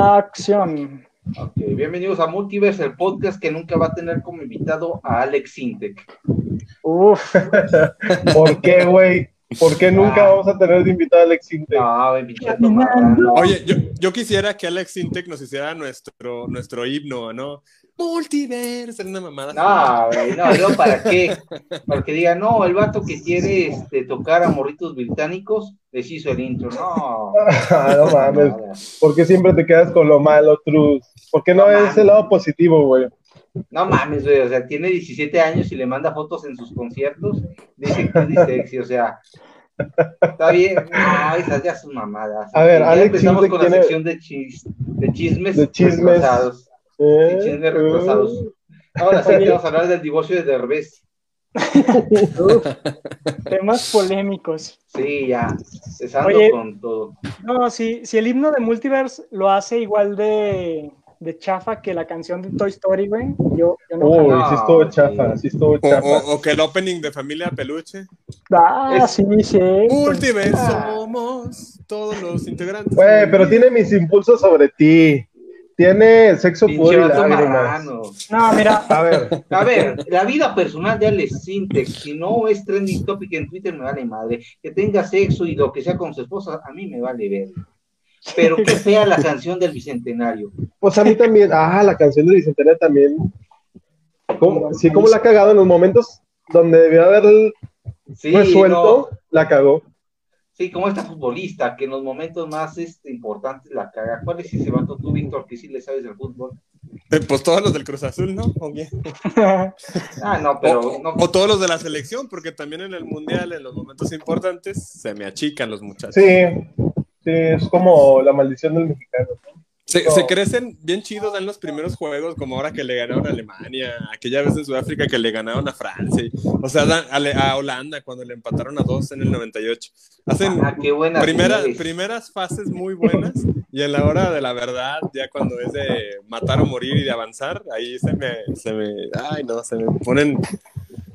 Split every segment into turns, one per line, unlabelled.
Acción.
Ok, bienvenidos a Multiverse, el podcast que nunca va a tener como invitado a Alex Sintek.
Uf,
¿Por qué, güey? ¿Por qué nunca
Ah.
vamos a tener de invitado a Alex Inte?
No, marrano.
Oye, yo, yo quisiera que Alex Intec nos hiciera nuestro, nuestro himno, ¿no? Multiverse, una mamada.
No, güey, no, no, ¿para qué? Para que diga, no, el vato que quiere este, tocar a morritos británicos les hizo el intro. No,
no mames.
nada.
¿Por qué siempre te quedas con lo malo, Truz? ¿Por qué no
No mames.
el lado positivo, güey?
No mames, güey, o sea, tiene 17 años y le manda fotos en sus conciertos, dice que es sexy, o sea, está bien, no, esas ya son mamadas.
A ver,
Ya
Alex
empezamos con la
tiene-
sección de, chis- de chismes,
De chismes.
retrasados.
¿Eh?
Chismes retrasados. Ahora sí vamos a hablar del divorcio de Derbez.
temas polémicos.
Sí, ya, empezando
Oye.
con todo.
No, si, si el himno de Multiverse lo hace igual de, de chafa que la canción de Toy Story, güey, yo, yo no.
Uy, sí estuvo
sí.
chafa, sí estuvo
O,
chafa.
o- o que el opening de Familia Peluche.
Ah,
Es-
sí, sí.
Multiverse
Ah.
somos todos los integrantes.
Güey, pero tiene mis impulsos sobre ti. Tiene sexo puro.
No, mira,
A ver,
A ver, la vida personal de Alex Sintek, si no es trending topic en Twitter, me vale madre. Que tenga sexo y lo que sea con su esposa, a mí me vale ver. Pero qué fea la canción del bicentenario.
pues a mí también. Ah, la canción de Bicentenario también. ¿Cómo- sí, como la ha cagado en los momentos donde debió haber
Sí,
resuelto,
no,
la cagó.
Sí, como esta futbolista que en los momentos más este, importantes la caga. ¿Cuál es ese vato tú, Víctor, que sí le sabes del fútbol?
Eh, Pues todos los del Cruz Azul, ¿no? ¿O, qué?
Ah, no, pero
O-
no.
o todos los de la selección, porque también en el Mundial, en los momentos importantes, se me achican los muchachos.
Sí, sí, es como la maldición del mexicano. No.
Se crecen bien chidos en los primeros juegos, como ahora que le ganaron a Alemania, aquella vez en Sudáfrica que le ganaron a Francia, o sea, dan- a, a Holanda cuando le empataron a dos en el 98. Hacen
Ah, qué buena.
primera-
señores.
primeras fases muy buenas y en la hora de la verdad, ya cuando es de matar o morir y de avanzar, ahí se me, se me, ay no, se me ponen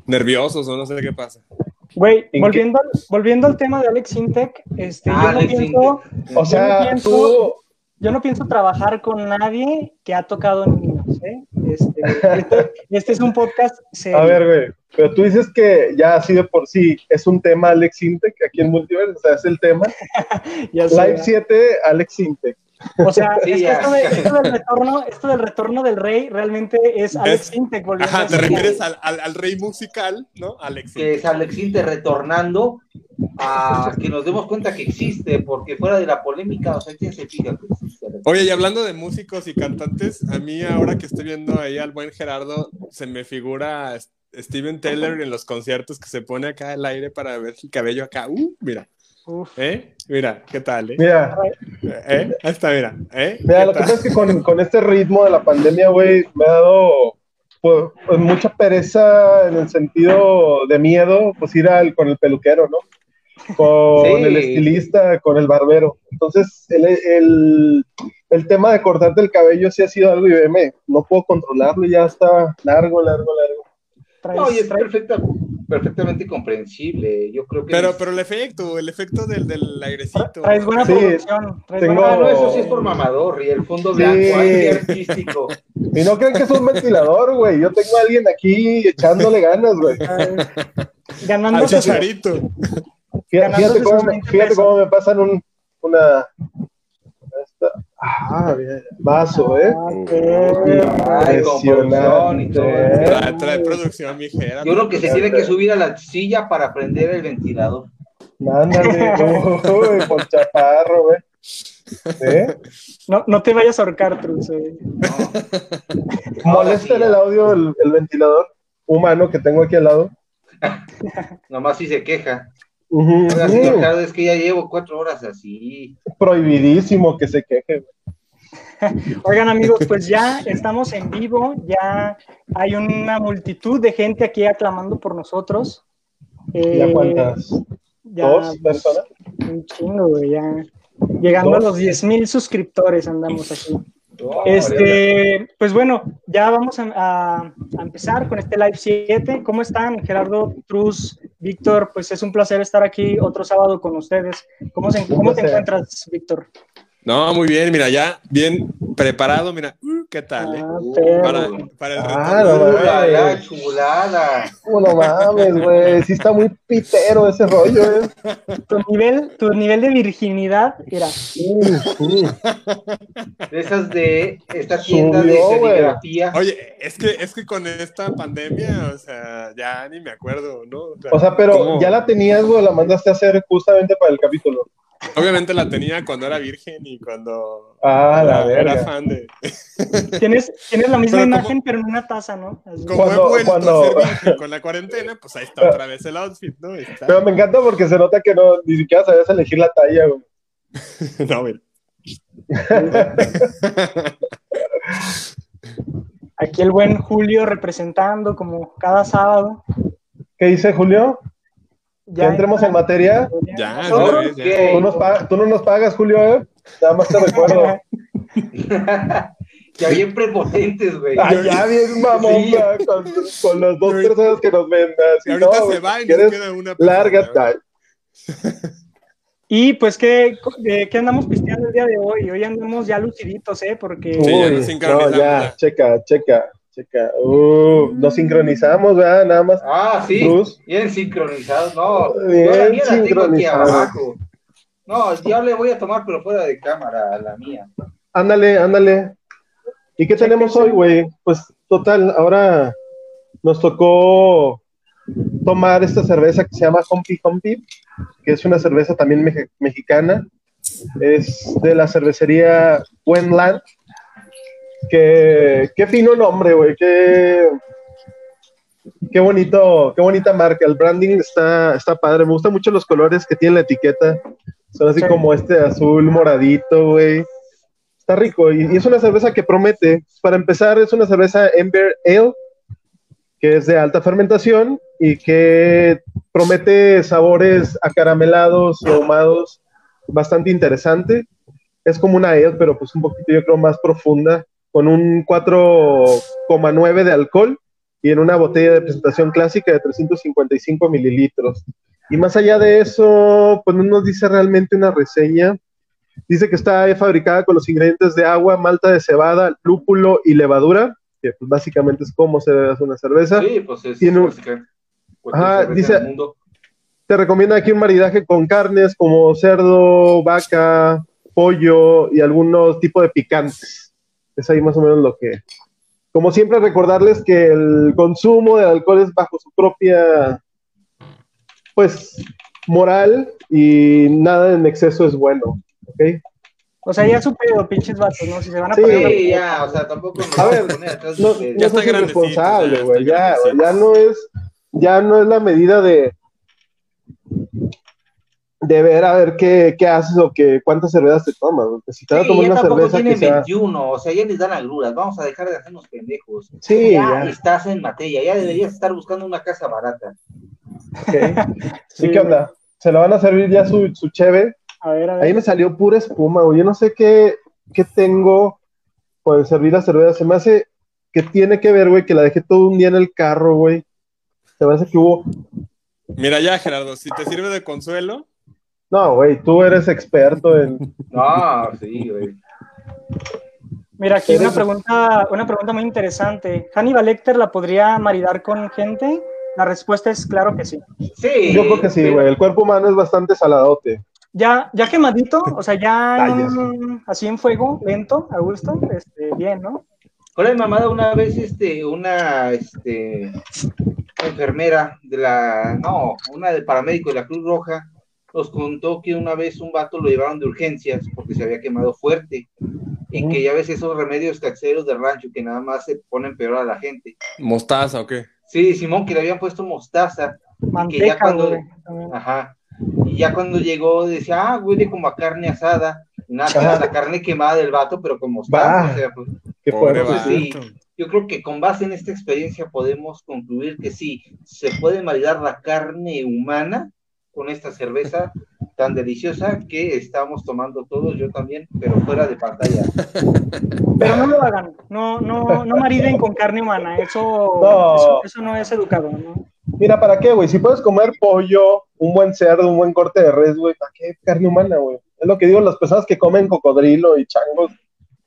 nerviosos o no sé qué pasa.
Güey,
¿En
volviendo, al- volviendo al tema de Alex Intec, este,
Ah,
yo, no
Alex
pienso.
O sea,
pienso-
tú,
yo no pienso trabajar con nadie que ha tocado niños, ¿eh? Este, este, este es un podcast serio.
a ver, güey, pero tú dices que ya así de por sí es un tema Alex Intec aquí en Multiverse, o sea, es el tema.
ya sé.
Live 7, Alex Intec.
O sea,
Sí,
es que
ya.
esto, de- esto del retorno, esto del retorno del rey realmente es Alex
Es-
Intec volviendo
Ajá, te refieres al, al, al rey musical, ¿no? Alex.
que es Alex Sintek retornando a que nos demos cuenta que existe, porque fuera de la polémica, o sea, ¿quién se fija que existe?
Oye, y hablando de músicos y cantantes, a mí ahora que estoy viendo ahí al buen Gerardo, se me figura Steven Taylor en los conciertos que se pone acá al aire para ver el cabello acá. Uh, mira,
Uf.
¿eh? Mira, ¿qué tal, eh?
Mira,
¿Eh? Ahí está, mira, ¿eh?
mira,
¿Qué
lo que pasa es que con, con este ritmo de la pandemia, güey, me ha dado pues, pues, mucha pereza en el sentido de miedo, pues ir al, con el peluquero, ¿no? Con
Sí.
el estilista, con el barbero. Entonces, el, el, el tema de cortarte el cabello sí ha sido algo y veme, no puedo controlarlo, ya está largo, largo, largo.
Traes-
No, y es perfecta, perfectamente comprensible. Yo creo que.
Pero, pero el efecto, el efecto del, del airecito.
traes buena
Sí,
producción. traes
tengo-
buena-
Ah, no, eso sí es por mamador, y el fondo
Sí.
blanco, qué artístico.
Y no creen que es un ventilador, güey. Yo tengo a alguien aquí echándole ganas, güey.
Al chicharito.
Fíjate, cómo, me,
20
fíjate cómo me pasan un, una. Ah, bien, vaso, ¿eh?
Ah, qué-
Ay, con producción y todo.
Impresionante.
Trae, trae producción, mi.
Yo creo que se tiene que subir a la silla para prender el ventilador.
Ándale, uy, por chaparro, güey. ¿Eh?
No, no te vayas a ahorcar, Truz. eh.
No,
Molesta en el audio el, el ventilador humano que tengo aquí al lado.
nomás si se queja.
Ujú.
Ricardo, es que ya llevo cuatro horas así.
Prohibidísimo que se queje.
Oigan, amigos, pues ya estamos en vivo. Ya hay una multitud de gente aquí aclamando por nosotros. Eh,
¿Ya cuántas?
ya,
¿Dos
pues,
personas?
Un chingo, güey, ya. Llegando
¿Dos?
a los 10 mil suscriptores andamos aquí. Este, pues bueno, ya vamos a, a- a empezar con este live 7. ¿Cómo están, Gerardo, Truz, Víctor? Pues es un placer estar aquí otro sábado con ustedes. ¿Cómo, se, cómo te encuentras, Víctor?
No, muy bien, mira, ya bien preparado, mira, uh, ¿qué tal? eh?
Ah.
Para, para el
Ah,
retorno.
no,
chulada.
Oh, no mames, güey. Sí está muy pitero ese rollo, eh.
Tu nivel, tu nivel de virginidad era.
De esas de esta tienda de
Subió,
serigrafía.
Oye, es que, es que con esta pandemia, o sea, ya ni me acuerdo, ¿no? O sea,
O sea, pero
¿cómo?
ya la tenías, güey, la mandaste a hacer justamente para el capítulo.
Obviamente la tenía cuando era virgen y cuando
Ah, la
era, era
verga.
fan de...
Tienes, tienes la misma
Pero como-
imagen, pero en una taza, ¿no? Así.
Como
Cuando-
he vuelto
cuando-
a ser virgen con la cuarentena, pues ahí está otra vez el outfit, ¿no? Está.
Pero me encanta porque se nota que no, ni siquiera sabías elegir la talla, güey.
No, güey.
Aquí el buen Julio representando como cada sábado.
¿Qué dice Julio? Ya entremos en materia.
Ya,
Nosotros,
ya.
Tú, nos tú no nos pagas, Julio, ¿eh? Nada más te recuerdo.
Ya bien prepotentes, güey.
Ay, ya bien mamón,
Sí.
con, con las dos personas que nos vendas.
Y ahorita
No,
se va y nos
¿quieres?
queda una.
Lárgate.
Y pues, ¿qué, eh, ¿qué andamos pisteando el día de hoy? Hoy andamos ya luciditos, ¿eh? Porque
Sí, ya
Uy, no, ya. checa, checa, checa. Uh, nos sincronizamos, ¿verdad? Nada más.
Ah, sí. Bien sincronizados. No,
Bien
yo la mía la tengo aquí abajo. No, yo le voy a tomar, pero fuera de cámara, a la mía.
Ándale, ándale. ¿Y qué tenemos hoy, güey? Pues total, ahora nos tocó tomar esta cerveza que se llama Humpy Humpy, que es una cerveza también mexicana. Es de la cervecería Buenland. Que, qué fino nombre, güey. Qué, qué bonito, qué bonita marca. El branding está, está padre. Me gustan mucho los colores que tiene la etiqueta. Son así
Sí.
como este azul moradito, güey. Está rico y, y es una cerveza que promete. Para empezar, es una cerveza Ember Ale, que es de alta fermentación y que promete sabores acaramelados y ahumados bastante interesante. Es como una ale, pero pues un poquito yo creo más profunda, con un 4,9 de alcohol y en una botella de presentación clásica de 355 mililitros. Y más allá de eso, pues no nos dice realmente una reseña. Dice que está fabricada con los ingredientes de agua, malta de cebada, lúpulo y levadura, que pues básicamente es como se hace una cerveza.
Sí, pues es
Tiene un- Ajá, dice-
mundo.
Te recomienda aquí un maridaje con carnes como cerdo, vaca, pollo y algunos tipos de picantes. Es ahí más o menos lo que... Como siempre, recordarles que el consumo de alcohol es bajo su propia, pues, moral y nada en exceso es bueno, ¿ok?
O sea, ya su pedo, pinches vatos, ¿no? Si se van a
Sí,
poner
Sí, ya, o sea, tampoco
A ver, no, no
Ya está ya
güey. Ya, ya no es, ya no es la medida de, de ver a ver qué, qué haces o que cuántas cervezas te tomas. güey. Si te vas a
Sí,
tomar
ya
una
tampoco
cerveza que
tienen
sea.
21, o sea, ya les dan agruras. Vamos a dejar de hacernos pendejos.
Sí,
ya,
ya.
estás en materia, ya deberías estar buscando una casa barata.
Sí.
¿Y qué onda? ¿Se la van a servir ya su, su cheve?
A ver, a
Ahí
ver.
me salió pura espuma, güey. Yo no sé qué, qué tengo por servir la cerveza. Se me hace que tiene que ver, güey, que la dejé todo un día en el carro, güey. Se me hace que hubo
Mira ya, Gerardo, si te sirve de consuelo,
No, güey, tú eres experto en.
No, sí, güey.
Mira, aquí una pregunta, una pregunta muy interesante. ¿Hannibal Lecter la podría maridar con gente? La respuesta es claro que sí.
Sí.
Yo creo que sí, güey. El cuerpo humano es bastante saladote.
Ya, ya quemadito, o sea, ya en así en fuego, lento, a gusto, este, bien, ¿no?
Con la mamada una vez, este, una, este, enfermera de la, no, una del paramédico de la Cruz Roja, nos contó que una vez un vato lo llevaron de urgencias porque se había quemado fuerte y que ya ves esos remedios caseros de rancho que nada más se ponen peor a la gente.
mostaza o qué.
Sí, Simón, que le habían puesto mostaza,
Manteca,
cuando-
güey, también.
ajá, y ya cuando llegó decía, ah, huele como a carne asada, nada, que la carne quemada del vato, pero con mostaza, o sea, pues,
Qué
Pobre
sí.
vato.
Yo creo que con base en esta experiencia podemos concluir que sí, se puede maridar la carne humana con esta cerveza tan deliciosa que estamos tomando todos, yo también, pero fuera de pantalla.
Pero no lo hagan, no, no, no mariden con carne humana, eso
No.
eso, eso no es educado, ¿no?
Mira, ¿para qué, güey? Si puedes comer pollo, un buen cerdo, un buen corte de res, güey, ¿para qué carne humana, güey? Es lo que digo, las personas que comen cocodrilo y changos,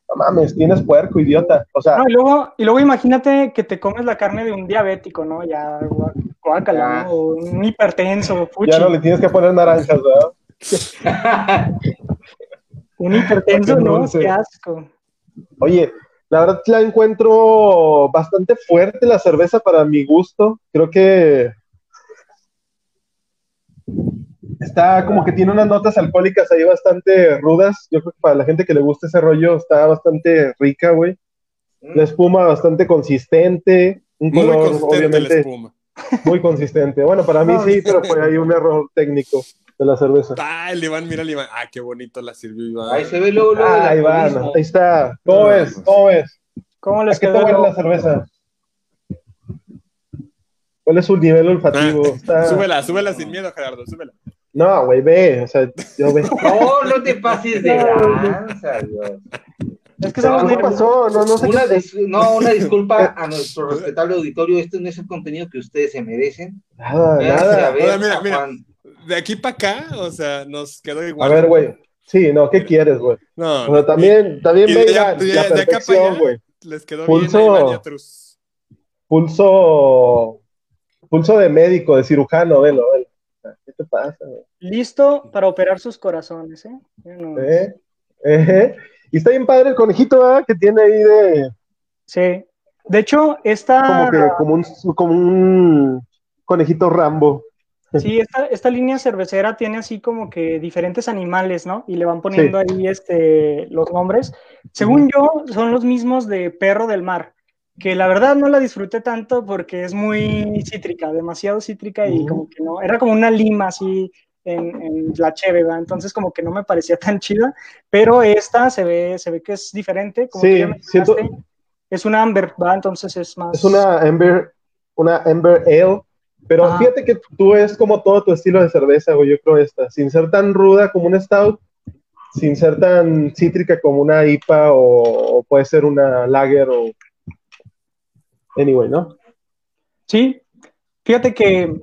no mames, tienes puerco, idiota. O sea,
No, y luego, y luego imagínate que te comes la carne de un diabético, ¿no? Ya, gua- guácala,
Ah.
¿no? Un hipertenso, fuchi.
ya no le tienes que poner naranjas, ¿verdad?
Un hipertenso, ¿no?
dulce.
Qué asco.
Oye, la verdad la encuentro bastante fuerte la cerveza para mi gusto. Creo que está como que tiene unas notas alcohólicas ahí bastante rudas. Yo creo que para la gente que le gusta ese rollo está bastante rica, güey. La espuma bastante consistente, un
Muy
color
la
obviamente
espuma.
Muy consistente. Bueno, para mí
No,
sí, pero fue ahí un error técnico de la cerveza.
Ah, el Iván, mira el Iván. Ah, qué bonito la sirvió Iván.
Ahí se ve luego, luego
Ah, Iván, ahí está. ¿Cómo ves?
pues.
¿Cómo ves?
¿Cómo
¿A
les
qué
quedó?
huele la cerveza? ¿Cuál es su nivel olfativo?
Ah,
Está-
Súbela, súbela sin miedo, Gerardo, súbela.
No, güey, ve. O sea, yo ve.
No, no te pases de lanza, Dios.
Es que
No,
somos
¿Qué
muy-
pasó? No, no sé
Una dis- no, una disculpa a nuestro respetable auditorio. Este no es el contenido que ustedes se merecen.
Nada,
a
nada.
ver
Ahora, mira,
a
mira.
Juan.
De aquí para acá, o sea, nos quedó
A
igual.
ver, güey. Sí, no, ¿qué quieres, güey?
No,
O sea, también, también
y
ve
de allá-
Iván,
de-
la
de para
perfección, güey.
les quedó
Pulso.
bien a Iván a.
Pulso, pulso de médico, de cirujano, velo, velo. ¿Qué te pasa, güey?
listo para operar sus corazones, ¿eh? No-
¿Eh? ¿Eh? Y está bien padre el conejito, ¿verdad? Que tiene ahí de,
Sí. De hecho, esta,
como que, como un, como un conejito Rambo.
sí, esta, esta línea cervecera tiene así como que diferentes animales, ¿no? Y le van poniendo ahí este, los nombres. Según yo, son los mismos de Perro del Mar, que la verdad no la disfruté tanto porque es muy cítrica, demasiado cítrica y como que no, era como una lima así en, en la cheve, ¿verdad? Entonces como que no me parecía tan chida, pero esta se ve, se ve que es diferente, como
Sí,
tú ya
siento-
es una amber, ¿verdad? Entonces es más...
Es una Ember, una Ember Ale. Pero
Ajá.
fíjate que tú es como todo tu estilo de cerveza, güey. Yo creo esta. Sin ser tan ruda como una Stout, sin ser tan cítrica como una IPA o, o puede ser una Lager o. Anyway, ¿no?
Sí, fíjate que,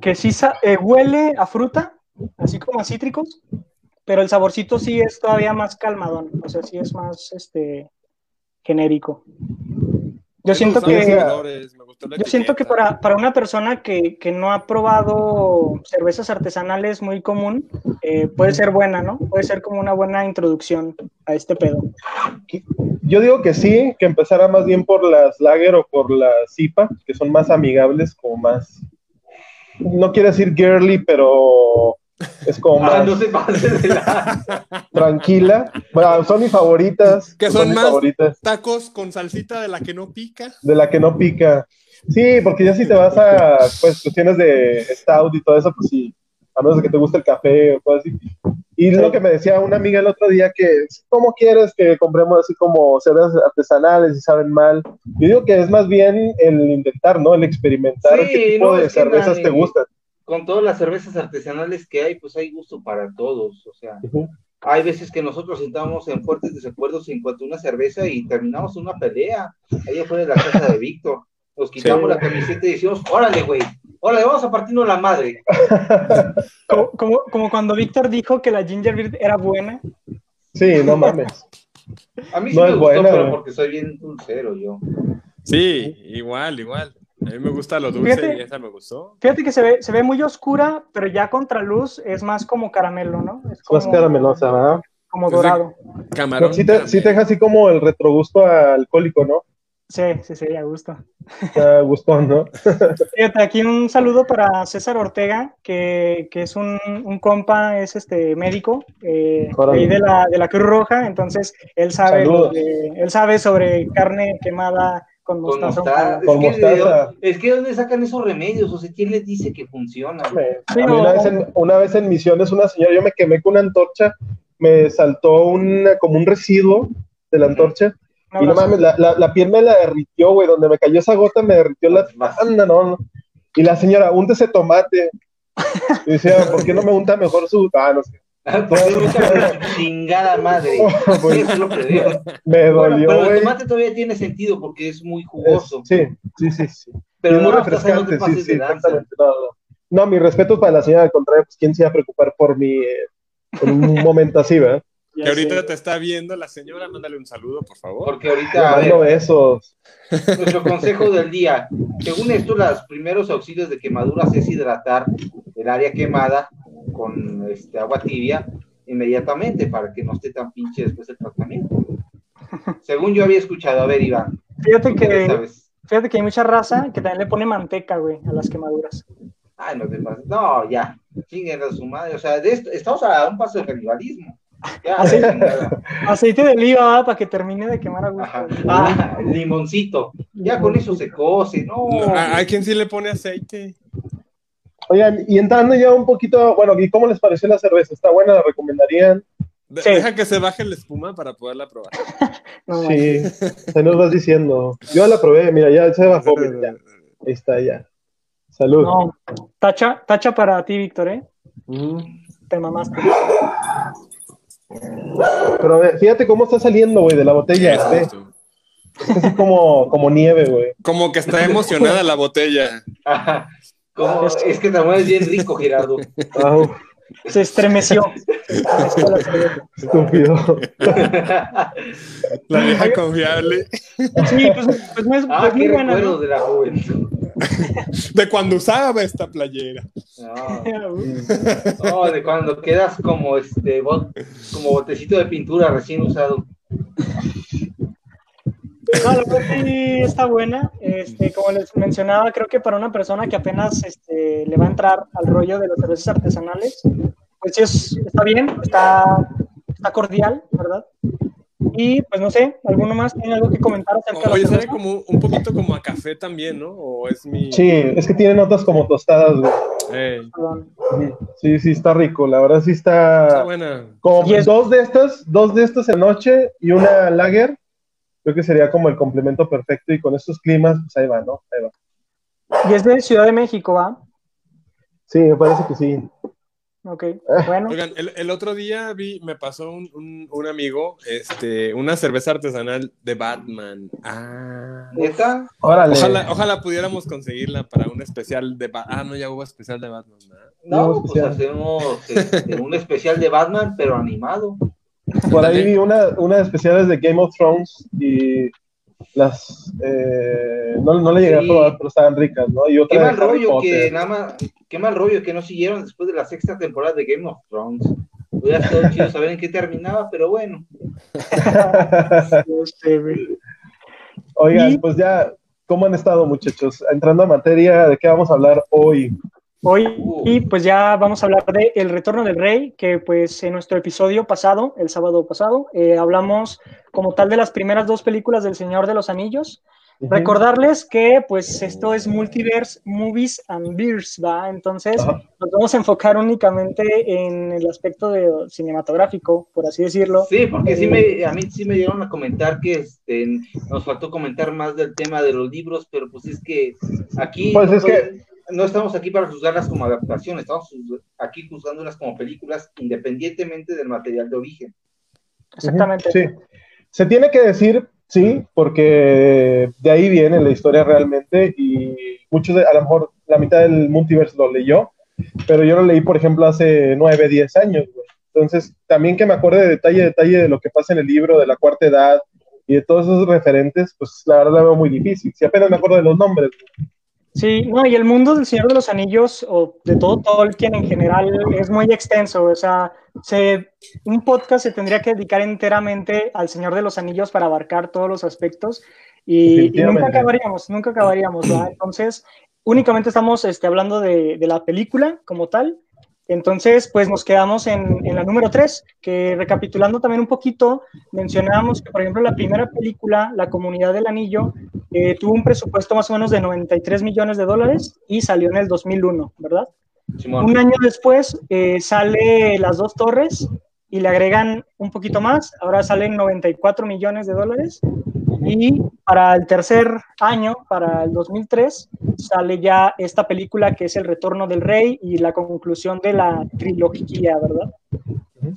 que sí eh, huele a fruta, así como a cítricos, pero el saborcito sí es todavía más calmadón, o sea, sí es más este genérico. Yo siento que
colores,
yo siento que para, para una persona que, que no ha probado cervezas artesanales muy común, eh, puede ser buena, ¿no? Puede ser como una buena introducción a este pedo.
Yo digo que sí, que empezara más bien por las Lager o por las IPA, que son más amigables, como más. No quiero decir girly, pero es como
Ah,
más
no se pases de lanza.
tranquila. Bueno, son mis favoritas.
Que son más-
favoritas.
Tacos con salsita de la que no pica.
De la que no pica. Sí, porque ya si te vas a pues, cuestiones de stout y todo eso, pues sí, a menos que te guste el café o cosas así. Y lo que me decía una amiga el otro día, que ¿cómo quieres que compremos así como cervezas artesanales y saben mal? Yo digo que es más bien el intentar, ¿no? El experimentar
Sí,
qué tipo
no,
de cervezas
nadie-
te gustan.
Con todas las cervezas artesanales que hay, pues hay gusto para todos. O sea,
Ujú.
hay veces que nosotros entramos en fuertes desacuerdos en cuanto a una cerveza y terminamos una pelea. Ahí afuera de la casa de Víctor. Nos quitamos
Sí.
la camiseta y decimos, órale, güey, órale, vamos a partirnos la madre.
Como, como, como cuando Víctor dijo que la ginger beer era buena.
Sí, no mames.
A mí sí
No
me
es
gustó,
buena,
pero porque soy bien dulcero yo.
Sí, igual, igual. A mí me gusta lo dulce
Fíjate.
y esa me gustó.
Fíjate que se ve, se ve muy oscura, pero ya contra luz es más como caramelo, ¿no? Es
Más
como,
caramelosa, ¿verdad?
Como
Es de-
dorado.
Camarón.
Sí te, sí te deja así como el retrogusto alcohólico, ¿no?
Sí, sí, sí, a gusto.
Te gustó, ¿no?
Fíjate, aquí un saludo para César Ortega, que, que es un, un compa, es este médico, eh, ahí de la, de la Cruz Roja, entonces él sabe, de- él sabe sobre carne quemada con
Con
mostaza.
mostaza.
Con
es, que
mostaza.
es que ¿de dónde sacan esos remedios? O sea, ¿quién les dice que funciona?
Sí,
A mí
o-
una, vez en, una vez en Misiones, una señora, yo me quemé con una antorcha, me saltó una, como un residuo de la antorcha, y no mames, la, la, la piel me la derritió, güey, donde me cayó esa gota me derritió la anda, no, no. Y la señora, úntese tomate. Y decía, ¿por qué no me unta mejor su...? Ah, no sé.
Porque mucha chingada madre.
Güey,
Eso es lo que digo.
me
Bueno,
dolió,
pero el tomate todavía tiene sentido porque es muy
Es-
jugoso.
Sí, sí, sí, sí.
pero
es muy
no,
refrescante, sí, sí, exactamente. No, no. No, mi respeto para la señora, al contrario, pues quién se iba a preocupar por mi, eh, en un momento así, ¿verdad?
Que ahorita te está viendo la señora, mándale un saludo, por favor.
Porque ahorita, a ver,
esos.
nuestro consejo del día, según esto, los primeros auxilios de quemaduras es hidratar el área quemada con este, agua tibia inmediatamente para que no esté tan pinche después del tratamiento. Según yo había escuchado, a ver, Iván.
Fíjate que, fíjate que hay mucha raza que también le pone manteca, güey, a las quemaduras.
Ay, no te pases. No, ya, chinguen a su madre. O sea, de esto, estamos a un paso de canibalismo.
aceite, de oliva para que termine de quemar a gusto.
Ah, limoncito. Ya con eso se cose, ¿no?
¿A, quién sí le pone aceite?
Oigan, y entrando ya un poquito, bueno, ¿y cómo les pareció la cerveza? ¿Está buena? ¿La recomendarían?
Deja que se baje la espuma para poderla probar.
sí, se nos vas diciendo. Yo la probé, mira, ya se bajó. Ahí está, ya. Salud. No,
tacha, tacha para ti, Víctor, ¿eh? Te mamaste.
Pero fíjate cómo está saliendo, güey, de la botella. Es así como, como nieve, güey.
Como que está emocionada la botella.
Es que también es bien rico, Gerardo.
Se estremeció.
Estúpido.
La vieja confiable.
Sí, pues, pues no es,
ah,
pues
qué recuerdo de la juventud.
De cuando usaba esta playera.
No, de cuando quedas como este como botecito de pintura recién usado.
No, la verdad sí está buena. Este, como les mencionaba, creo que para una persona que apenas este, le va a entrar al rollo de los cervezas artesanales, pues sí es, está bien, está, está cordial, ¿verdad? Y pues no sé, ¿alguno más tiene algo que comentar
acerca Oye, sabe como un poquito como a café también, ¿no? ¿O es mi...
Sí, es que tiene notas como tostadas, güey. Sí, sí, está rico, la verdad sí está... Está buena. Como dos de estas, dos de estas en noche y una lager, creo que sería como el complemento perfecto y con estos climas, pues ahí va, ¿no? Ahí va.
Y es de Ciudad de México, ¿va?
Sí, me parece que sí.
Ok, bueno.
Oigan, el, otro día vi, me pasó un, un, amigo, este, una cerveza artesanal de Batman. Ah.
¿Neta?
Ojalá, ojalá pudiéramos conseguirla para un especial de Batman. Ah, no, ya hubo especial de Batman.
No, pues hacemos este, un especial de Batman, pero animado.
Por ahí vi una, una de especiales de Game of Thrones y las eh, no, no, le llegué a probar, pero estaban ricas, ¿no? Y
otra qué mal rollo que nada más, qué mal rollo que no siguieron después de la sexta temporada de Game of Thrones. Hubiera estado chido saber en qué terminaba, pero bueno.
Oigan, pues ya, ¿cómo han estado, muchachos? Entrando a materia, ¿de qué vamos a hablar hoy?
Hoy y pues ya vamos a hablar de El Retorno del Rey, que pues en nuestro episodio pasado, el sábado pasado, eh, hablamos como tal de las primeras dos películas del Señor de los Anillos. Recordarles que pues esto es Multiverse Movies and Beers, ¿va? Entonces nos vamos a enfocar únicamente en el aspecto de cinematográfico, por así decirlo.
Sí, porque sí me, a mí sí me dieron a comentar que este, nos faltó comentar más del tema de los libros, pero pues es que aquí...
Pues es que
no estamos aquí para juzgarlas como adaptaciones, estamos aquí juzgándolas como películas independientemente del material de origen.
Exactamente.
Sí. Se tiene que decir, sí, porque de ahí viene la historia realmente y muchos, de, a lo mejor la mitad del multiverso lo leyó, pero yo lo leí, por ejemplo, hace nueve, diez años. Entonces, también que me acuerde de detalle, detalle de lo que pasa en el libro, de la cuarta edad y de todos esos referentes, pues la verdad la veo muy difícil. Si apenas me acuerdo de los nombres.
Sí, no, y el mundo del Señor de los Anillos, o de todo Tolkien en general, es muy extenso. O sea, se, un podcast se tendría que dedicar enteramente al Señor de los Anillos para abarcar todos los aspectos y, nunca acabaríamos, nunca acabaríamos. Entonces, únicamente estamos este, hablando de, de la película como tal entonces, pues nos quedamos en, la número 3, que recapitulando también un poquito, mencionábamos que, por ejemplo, la primera película, La Comunidad del Anillo, eh, tuvo un presupuesto más o menos de 93 millones de dólares y salió en el 2001, ¿verdad? Un año después eh, sale Las Dos Torres y le agregan un poquito más, ahora salen 94 millones de dólares y para el tercer año, para el 2003, sale ya esta película que es El Retorno del Rey y la conclusión de la trilogía, ¿verdad?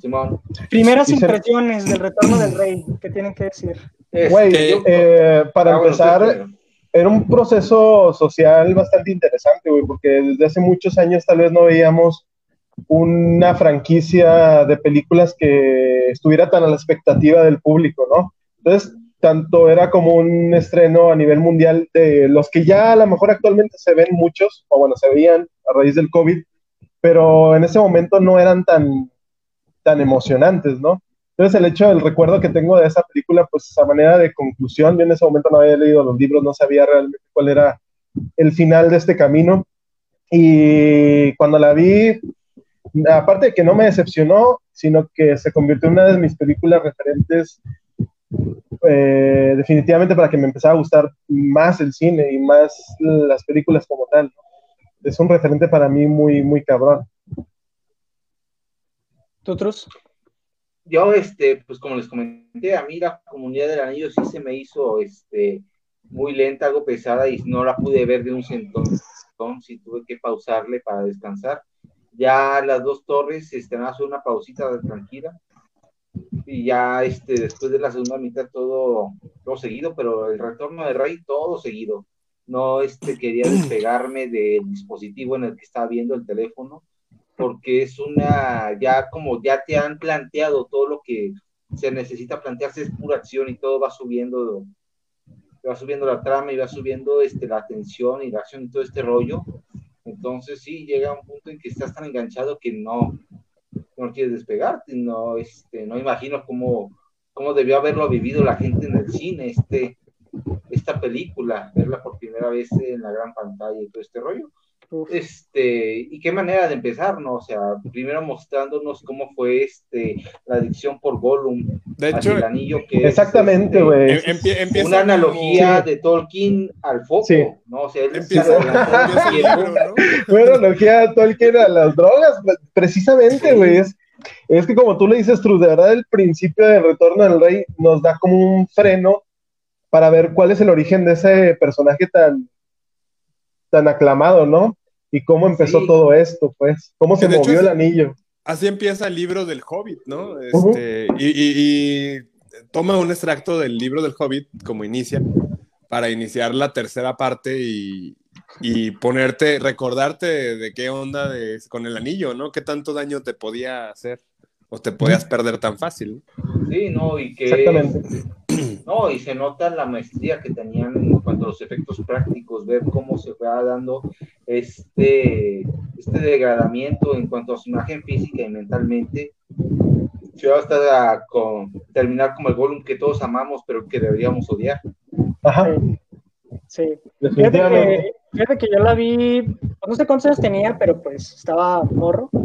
Simón.
Primeras impresiones del Retorno del Rey, ¿qué tienen que decir?
Güey, eh, para ah, empezar, era un proceso social bastante interesante, güey, porque desde hace muchos años tal vez no veíamos una franquicia de películas que estuviera tan a la expectativa del público, ¿no? Entonces, tanto era como un estreno a nivel mundial de los que ya a lo mejor actualmente se ven muchos, o bueno, se veían a raíz del COVID, pero en ese momento no eran tan, tan emocionantes, ¿no? Entonces el hecho, el recuerdo que tengo de esa película, pues a manera de conclusión, yo en ese momento no había leído los libros, no sabía realmente cuál era el final de este camino. Y cuando la vi, aparte de que no me decepcionó, sino que se convirtió en una de mis películas referentes eh, definitivamente para que me empezara a gustar más el cine y más las películas como tal. Es un referente para mí muy, muy cabrón.
¿Otros?
Yo, este, pues como les comenté, a mí la comunidad del anillo sí se me hizo, este, muy lenta, algo pesada y no la pude ver de un centón, sí tuve que pausarle para descansar. Ya las dos torres, este, hace una pausita tranquila y ya este, después de la segunda mitad todo, todo seguido, pero el retorno de Rey todo seguido. No este, quería despegarme del dispositivo en el que estaba viendo el teléfono, porque es una, ya como ya te han planteado todo lo que se necesita plantearse, es pura acción y todo va subiendo, va subiendo la trama y va subiendo este, la atención y la acción y todo este rollo. Entonces sí, llega un punto en que estás tan enganchado que no, no quieres despegarte, no, este, no imagino cómo, cómo debió haberlo vivido la gente en el cine, este, esta película, verla por primera vez en la gran pantalla y todo este rollo. Este, y qué manera de empezar, ¿no? O sea, primero mostrándonos cómo fue este la adicción por Gollum.
De hecho,
el anillo que
exactamente,
este,
güey.
Em,
una analogía de Tolkien al foco,
sí.
¿no? O sea, él
empieza, empieza el libro, ¿no?
Una analogía de Tolkien a las drogas, precisamente, güey. Es, es que como tú le dices, True, de verdad el principio del Retorno del Rey nos da como un freno para ver cuál es el origen de ese personaje tan, tan aclamado, ¿no? Y cómo empezó
Sí.
todo esto, pues, cómo se
hecho
movió el anillo.
Así empieza el libro del Hobbit, ¿no? Este, y, y- y toma un extracto del libro del Hobbit como inicia para iniciar la tercera parte y, y ponerte, recordarte de, de qué onda de, con el anillo, ¿no? ¿Qué tanto daño te podía hacer o te podías perder tan fácil?
Sí, no, y que
Exactamente.
No, y se nota la maestría que tenían en cuanto a los efectos prácticos, ver cómo se fue dando este, este degradamiento en cuanto a su imagen física y mentalmente. Yo hasta a con, terminar como el Gollum que todos amamos, pero que deberíamos odiar.
Ajá,
Sí. Fíjate que, fíjate que yo la vi, pues, no sé cuántos años tenía, pero pues estaba morro.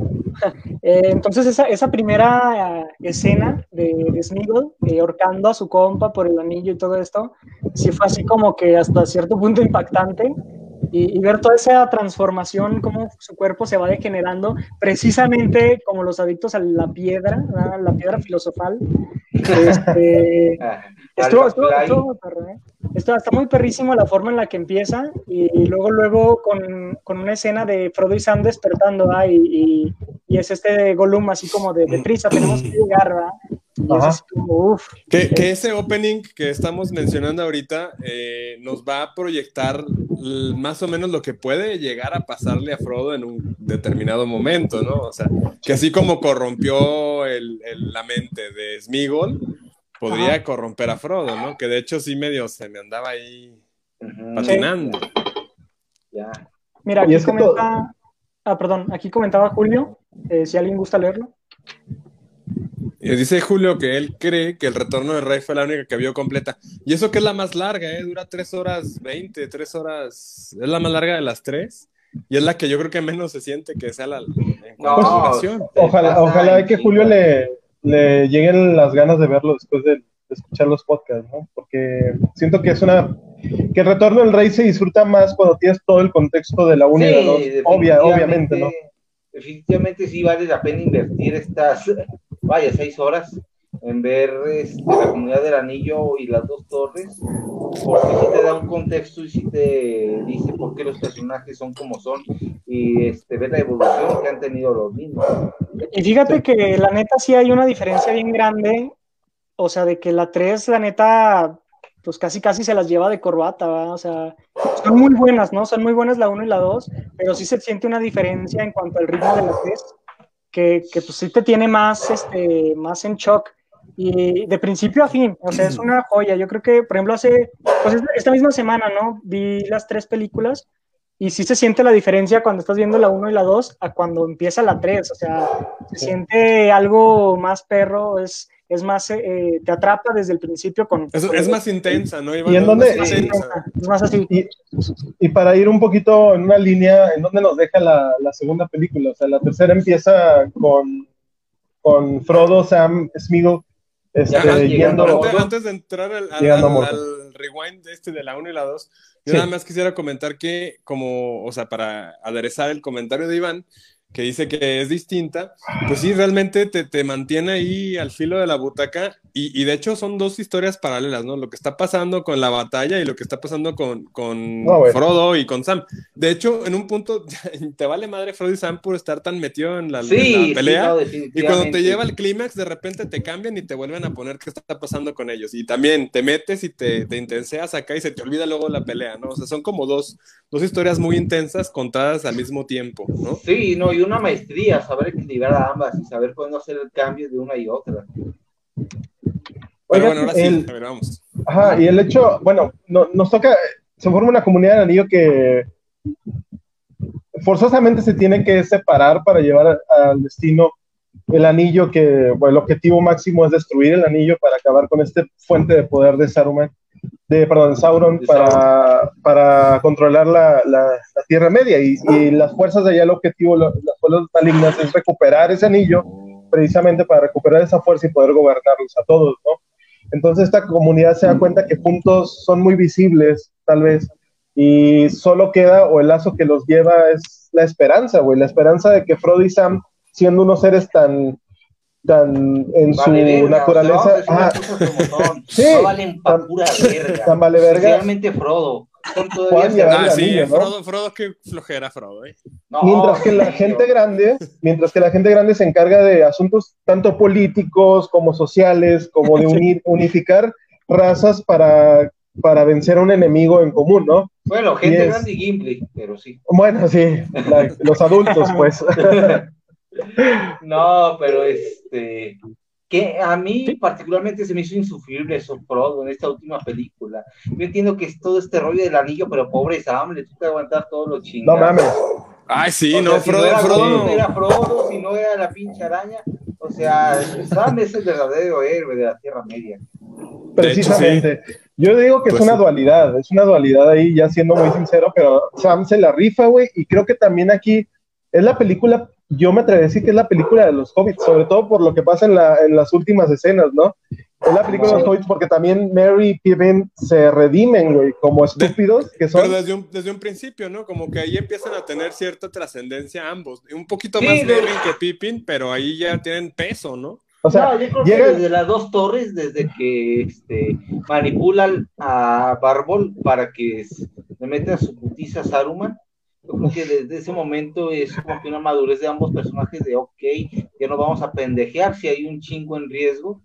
Eh, entonces esa, esa primera eh, escena de, de Smeagol eh, a su compa por el anillo y todo esto, sí fue así como que hasta cierto punto impactante. Y, y ver toda esa transformación, cómo su cuerpo se va degenerando, precisamente como los adictos a la piedra, ¿verdad? la piedra filosofal. Este,
Ah,
Estuvo, estuvo, estuvo muy perro, ¿eh? Está, está muy perrísimo la forma en la que empieza y luego luego con, con una escena de Frodo y Sam despertando ¿ah? y, y, y es este Gollum así como de, de prisa, tenemos que llegar, es como,
Que, que ese opening que estamos mencionando ahorita eh, nos va a proyectar más o menos lo que puede llegar a pasarle a Frodo en un determinado momento, ¿no? O sea, que así como corrompió el- el- la mente de Smigol, podría
Ajá.
corromper a Frodo, ¿no? Que de hecho sí medio se me andaba ahí patinando.
ya.
Mira, aquí comenta, ah, perdón, aquí comentaba Julio, eh, si alguien gusta leerlo.
Y dice Julio que él cree que el retorno del rey fue la única que vio completa. Y eso que es la más larga, ¿eh? Dura 3 horas 20, 3 horas. Es la más larga de las tres. Y es la que yo creo que menos se siente que sea la en
No,
Ojalá, ojalá que. Julio le, le lleguen las ganas de verlo después de, de escuchar los podcasts, ¿no? Porque siento que es una que el retorno del rey se disfruta más cuando tienes todo el contexto de la 1 y la 2.
Sí,
Obvia, obviamente, ¿no?
Definitivamente sí vale la pena invertir estas, vaya, seis horas en ver este, la comunidad del anillo y las dos torres, porque sí te da un contexto y sí te dice por qué los personajes son como son y este, ver la evolución que han tenido los mismos.
Y fíjate que la neta sí hay una diferencia bien grande, o sea, de que la 3, la neta, pues casi casi se las lleva de corbata, ¿verdad? O sea, son muy buenas, ¿no? Son muy buenas la 1 y la 2, pero sí se siente una diferencia en cuanto al ritmo de la 3. que, que pues sí te tiene más, este, más en shock y de principio a fin, o sea, es una joya. Yo creo que, por ejemplo, hace, pues esta misma semana, ¿no? Vi las tres películas y sí se siente la diferencia cuando estás viendo la 1 y la 2 a cuando empieza la 3, o sea, se siente algo más perro, es, es más, eh, te atrapa desde el principio con...
Es, es más intensa, ¿no?
¿Y en dónde?
Es más así.
Y, y, para ir un poquito en una línea, ¿en dónde nos deja la, la segunda película? O sea, la tercera empieza con, con Frodo, Sam, Smeagol, este,
yendo, antes, de entrar al, al, al, rewind este de la 1 y la 2, yo nada más quisiera comentar que, como, o sea, para aderezar el comentario de Iván, que dice que es distinta, pues sí, realmente te, te mantiene ahí al filo de la butaca y, y, de hecho son dos historias paralelas, ¿no? Lo que está pasando con la batalla y lo que está pasando con, con no, Frodo y con Sam. De hecho, en un punto te vale madre Frodo y Sam por estar tan metido en la,
sí,
en la pelea
sí,
y cuando te lleva el clímax de repente te cambian y te vuelven a poner qué está pasando con ellos y también te metes y te, te intenseas acá y se te olvida luego la pelea, ¿no? O sea, son como dos, dos historias muy intensas contadas al mismo tiempo, ¿no?
Sí, no, y una maestría, saber equilibrar a ambas y saber cuándo hacer el cambio de una y otra.
Pero bueno, ahora sí, el, a ver, vamos.
Ajá, y el hecho, bueno, no, nos toca, se forma una comunidad de anillo que forzosamente se tiene que separar para llevar al destino el anillo que, bueno, el objetivo máximo es destruir el anillo para acabar con este fuente de poder de Saruman, de, perdón, Sauron, de para, Sauron. para controlar la, la, la Tierra Media y, y, las fuerzas de allá, el objetivo, las fuerzas malignas es recuperar ese anillo precisamente para recuperar esa fuerza y poder gobernarlos a todos, ¿no? Entonces esta comunidad se da cuenta que juntos son muy visibles, tal vez, y solo queda, o el lazo que los lleva es la esperanza, güey, la esperanza de que Frodo y Sam, siendo unos seres tan, tan en vale, su verga, naturaleza,
ah, sí, no valen pa pura verga,
tan vale verga,
especialmente Frodo.
Ah, sí, niño, ¿no? Frodo, Frodo, qué flojera, Frodo. ¿eh?
No, mientras que la gente grande, mientras que la gente grande se encarga de asuntos tanto políticos como sociales, como de unir, unificar razas para, para vencer a un enemigo en común, ¿no?
Bueno, gente y es... grande y Gimli, pero sí.
Bueno, sí, la, los adultos, pues.
no, pero este, que a mí particularmente se me hizo insufrible eso Frodo en esta última película. Yo entiendo que es todo este rollo del anillo, pero pobre Sam, le tuvo que aguantar todos los chingados.
No mames.
Ay, sí,
o
no,
sea,
Frodo,
si no era,
Frodo.
Si era Frodo, si no era la pinche araña. O sea, Sam es el verdadero héroe de la Tierra Media.
Precisamente. Hecho, sí. Yo digo que pues es una sí. dualidad, es una dualidad ahí, ya siendo muy sincero, pero Sam se la rifa, güey, y creo que también aquí es la película yo me atrevería a decir que es la película de los hobbits, sobre todo por lo que pasa en, la, en las últimas escenas, ¿no? Es la película sí. de los hobbits porque también Mary y Pippin se redimen, güey, como estúpidos que son.
Pero desde un, desde un principio, ¿no? Como que ahí empiezan a tener cierta trascendencia ambos. Un poquito sí, más Merry que Pippin, pero ahí ya tienen peso, ¿no?
O sea, no, yo creo llega... que desde las dos torres, desde que este, manipulan a Barbol para que le meta su putiza a Saruman, yo creo que desde ese momento es como que una madurez de ambos personajes de, ok, ya no vamos a pendejear si hay un chingo en riesgo,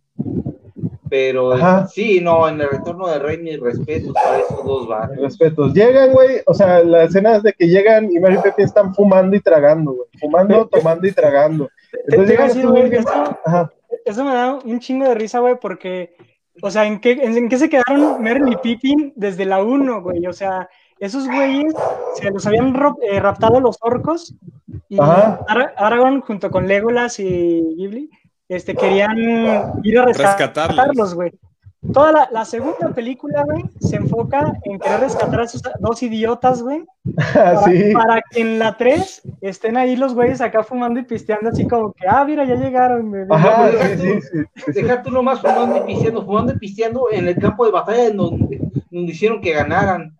pero Ajá. sí, no, en el retorno de Rey, mis respetos para esos dos barrios.
Respetos. Llegan, güey, o sea, la escena es de que llegan y Mary y Pepe están fumando y tragando, güey, fumando, tomando y tragando.
Entonces llegan decir, güey, eso, eso me da un chingo de risa, güey, porque, o sea, ¿en qué, en, en qué se quedaron Merry y Pippin desde la 1, güey? O sea, esos güeyes se los habían eh, raptado los orcos y Ar Aragorn junto con Legolas y Ghibli este, querían ir a rescatarlos, güey. Toda la, la, segunda película, güey, se enfoca en querer rescatar a esos dos idiotas, güey. Para, sí. para, que en la 3 estén ahí los güeyes acá fumando y pisteando, así como que, ah, mira, ya llegaron, güey.
Ajá, deja, sí, tú, sí, deja tú nomás fumando y pisteando, fumando y pisteando en el campo de batalla donde, donde hicieron que ganaran.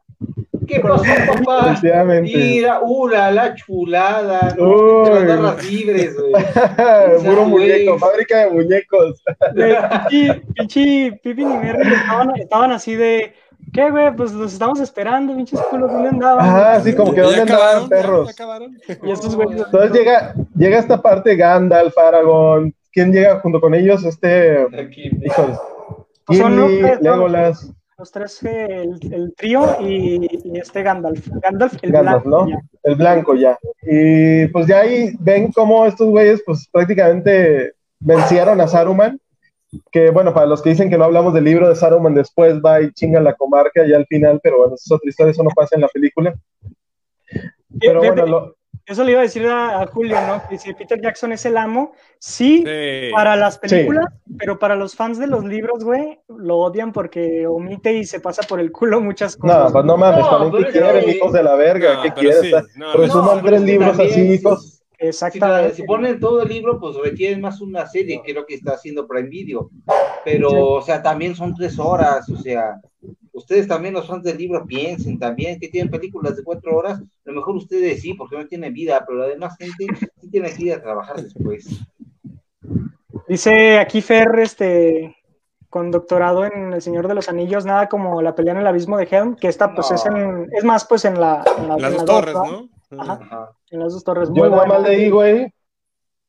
¿Qué pasó, papá? Mira, uh, la, la chulada, ¿no? las garras libres, güey.
Puro muñeco, fábrica de muñecos.
Pinche Pippin y Merry estaban, estaban así de. ¿Qué, güey? Pues los estamos esperando, pinches culos, ¿dónde andaban?
Ah, sí, como que ¿dónde andaban perros?
Ya y estos güeyes.
Entonces llega, llega esta parte Gandalf, Aragorn. ¿Quién llega junto con ellos? Este. Híjole.
Pues Gimli, Legolas los tres, el, el trío y, y, este Gandalf. Gandalf, el
Gandalf,
blanco.
¿no? Ya. El blanco ya. Y pues ya ahí ven cómo estos güeyes pues prácticamente vencieron a Saruman, que bueno, para los que dicen que no hablamos del libro de Saruman, después va y chinga la comarca ya al final, pero bueno, eso es otra historia, eso no pasa en la película. Pero bueno, lo,
eso le iba a decir a, Julio, ¿no? Que si Peter Jackson es el amo, sí, para las películas, pero para los fans de los libros, güey, lo odian porque omite y se pasa por el culo muchas cosas.
No, pues no mames, también que quieren, hijos de la verga, ¿qué quieres? resuman tres libros así, hijos.
Exactamente.
Si, ponen todo el libro, pues requieren más una serie, creo que está haciendo Prime Video. Pero, o sea, también son tres horas, o sea, ustedes también los fans del libro piensen también que tienen películas de cuatro horas, a lo mejor ustedes sí, porque no tienen vida, pero la demás gente sí tiene que ir a trabajar después.
Dice aquí Fer, este, con doctorado en El Señor de los Anillos, nada como la pelea en el abismo de Helm, que esta pues es en, es más pues en la...
En, las dos torres, ¿no?
Ajá, en las dos torres.
Yo nada más leí, güey,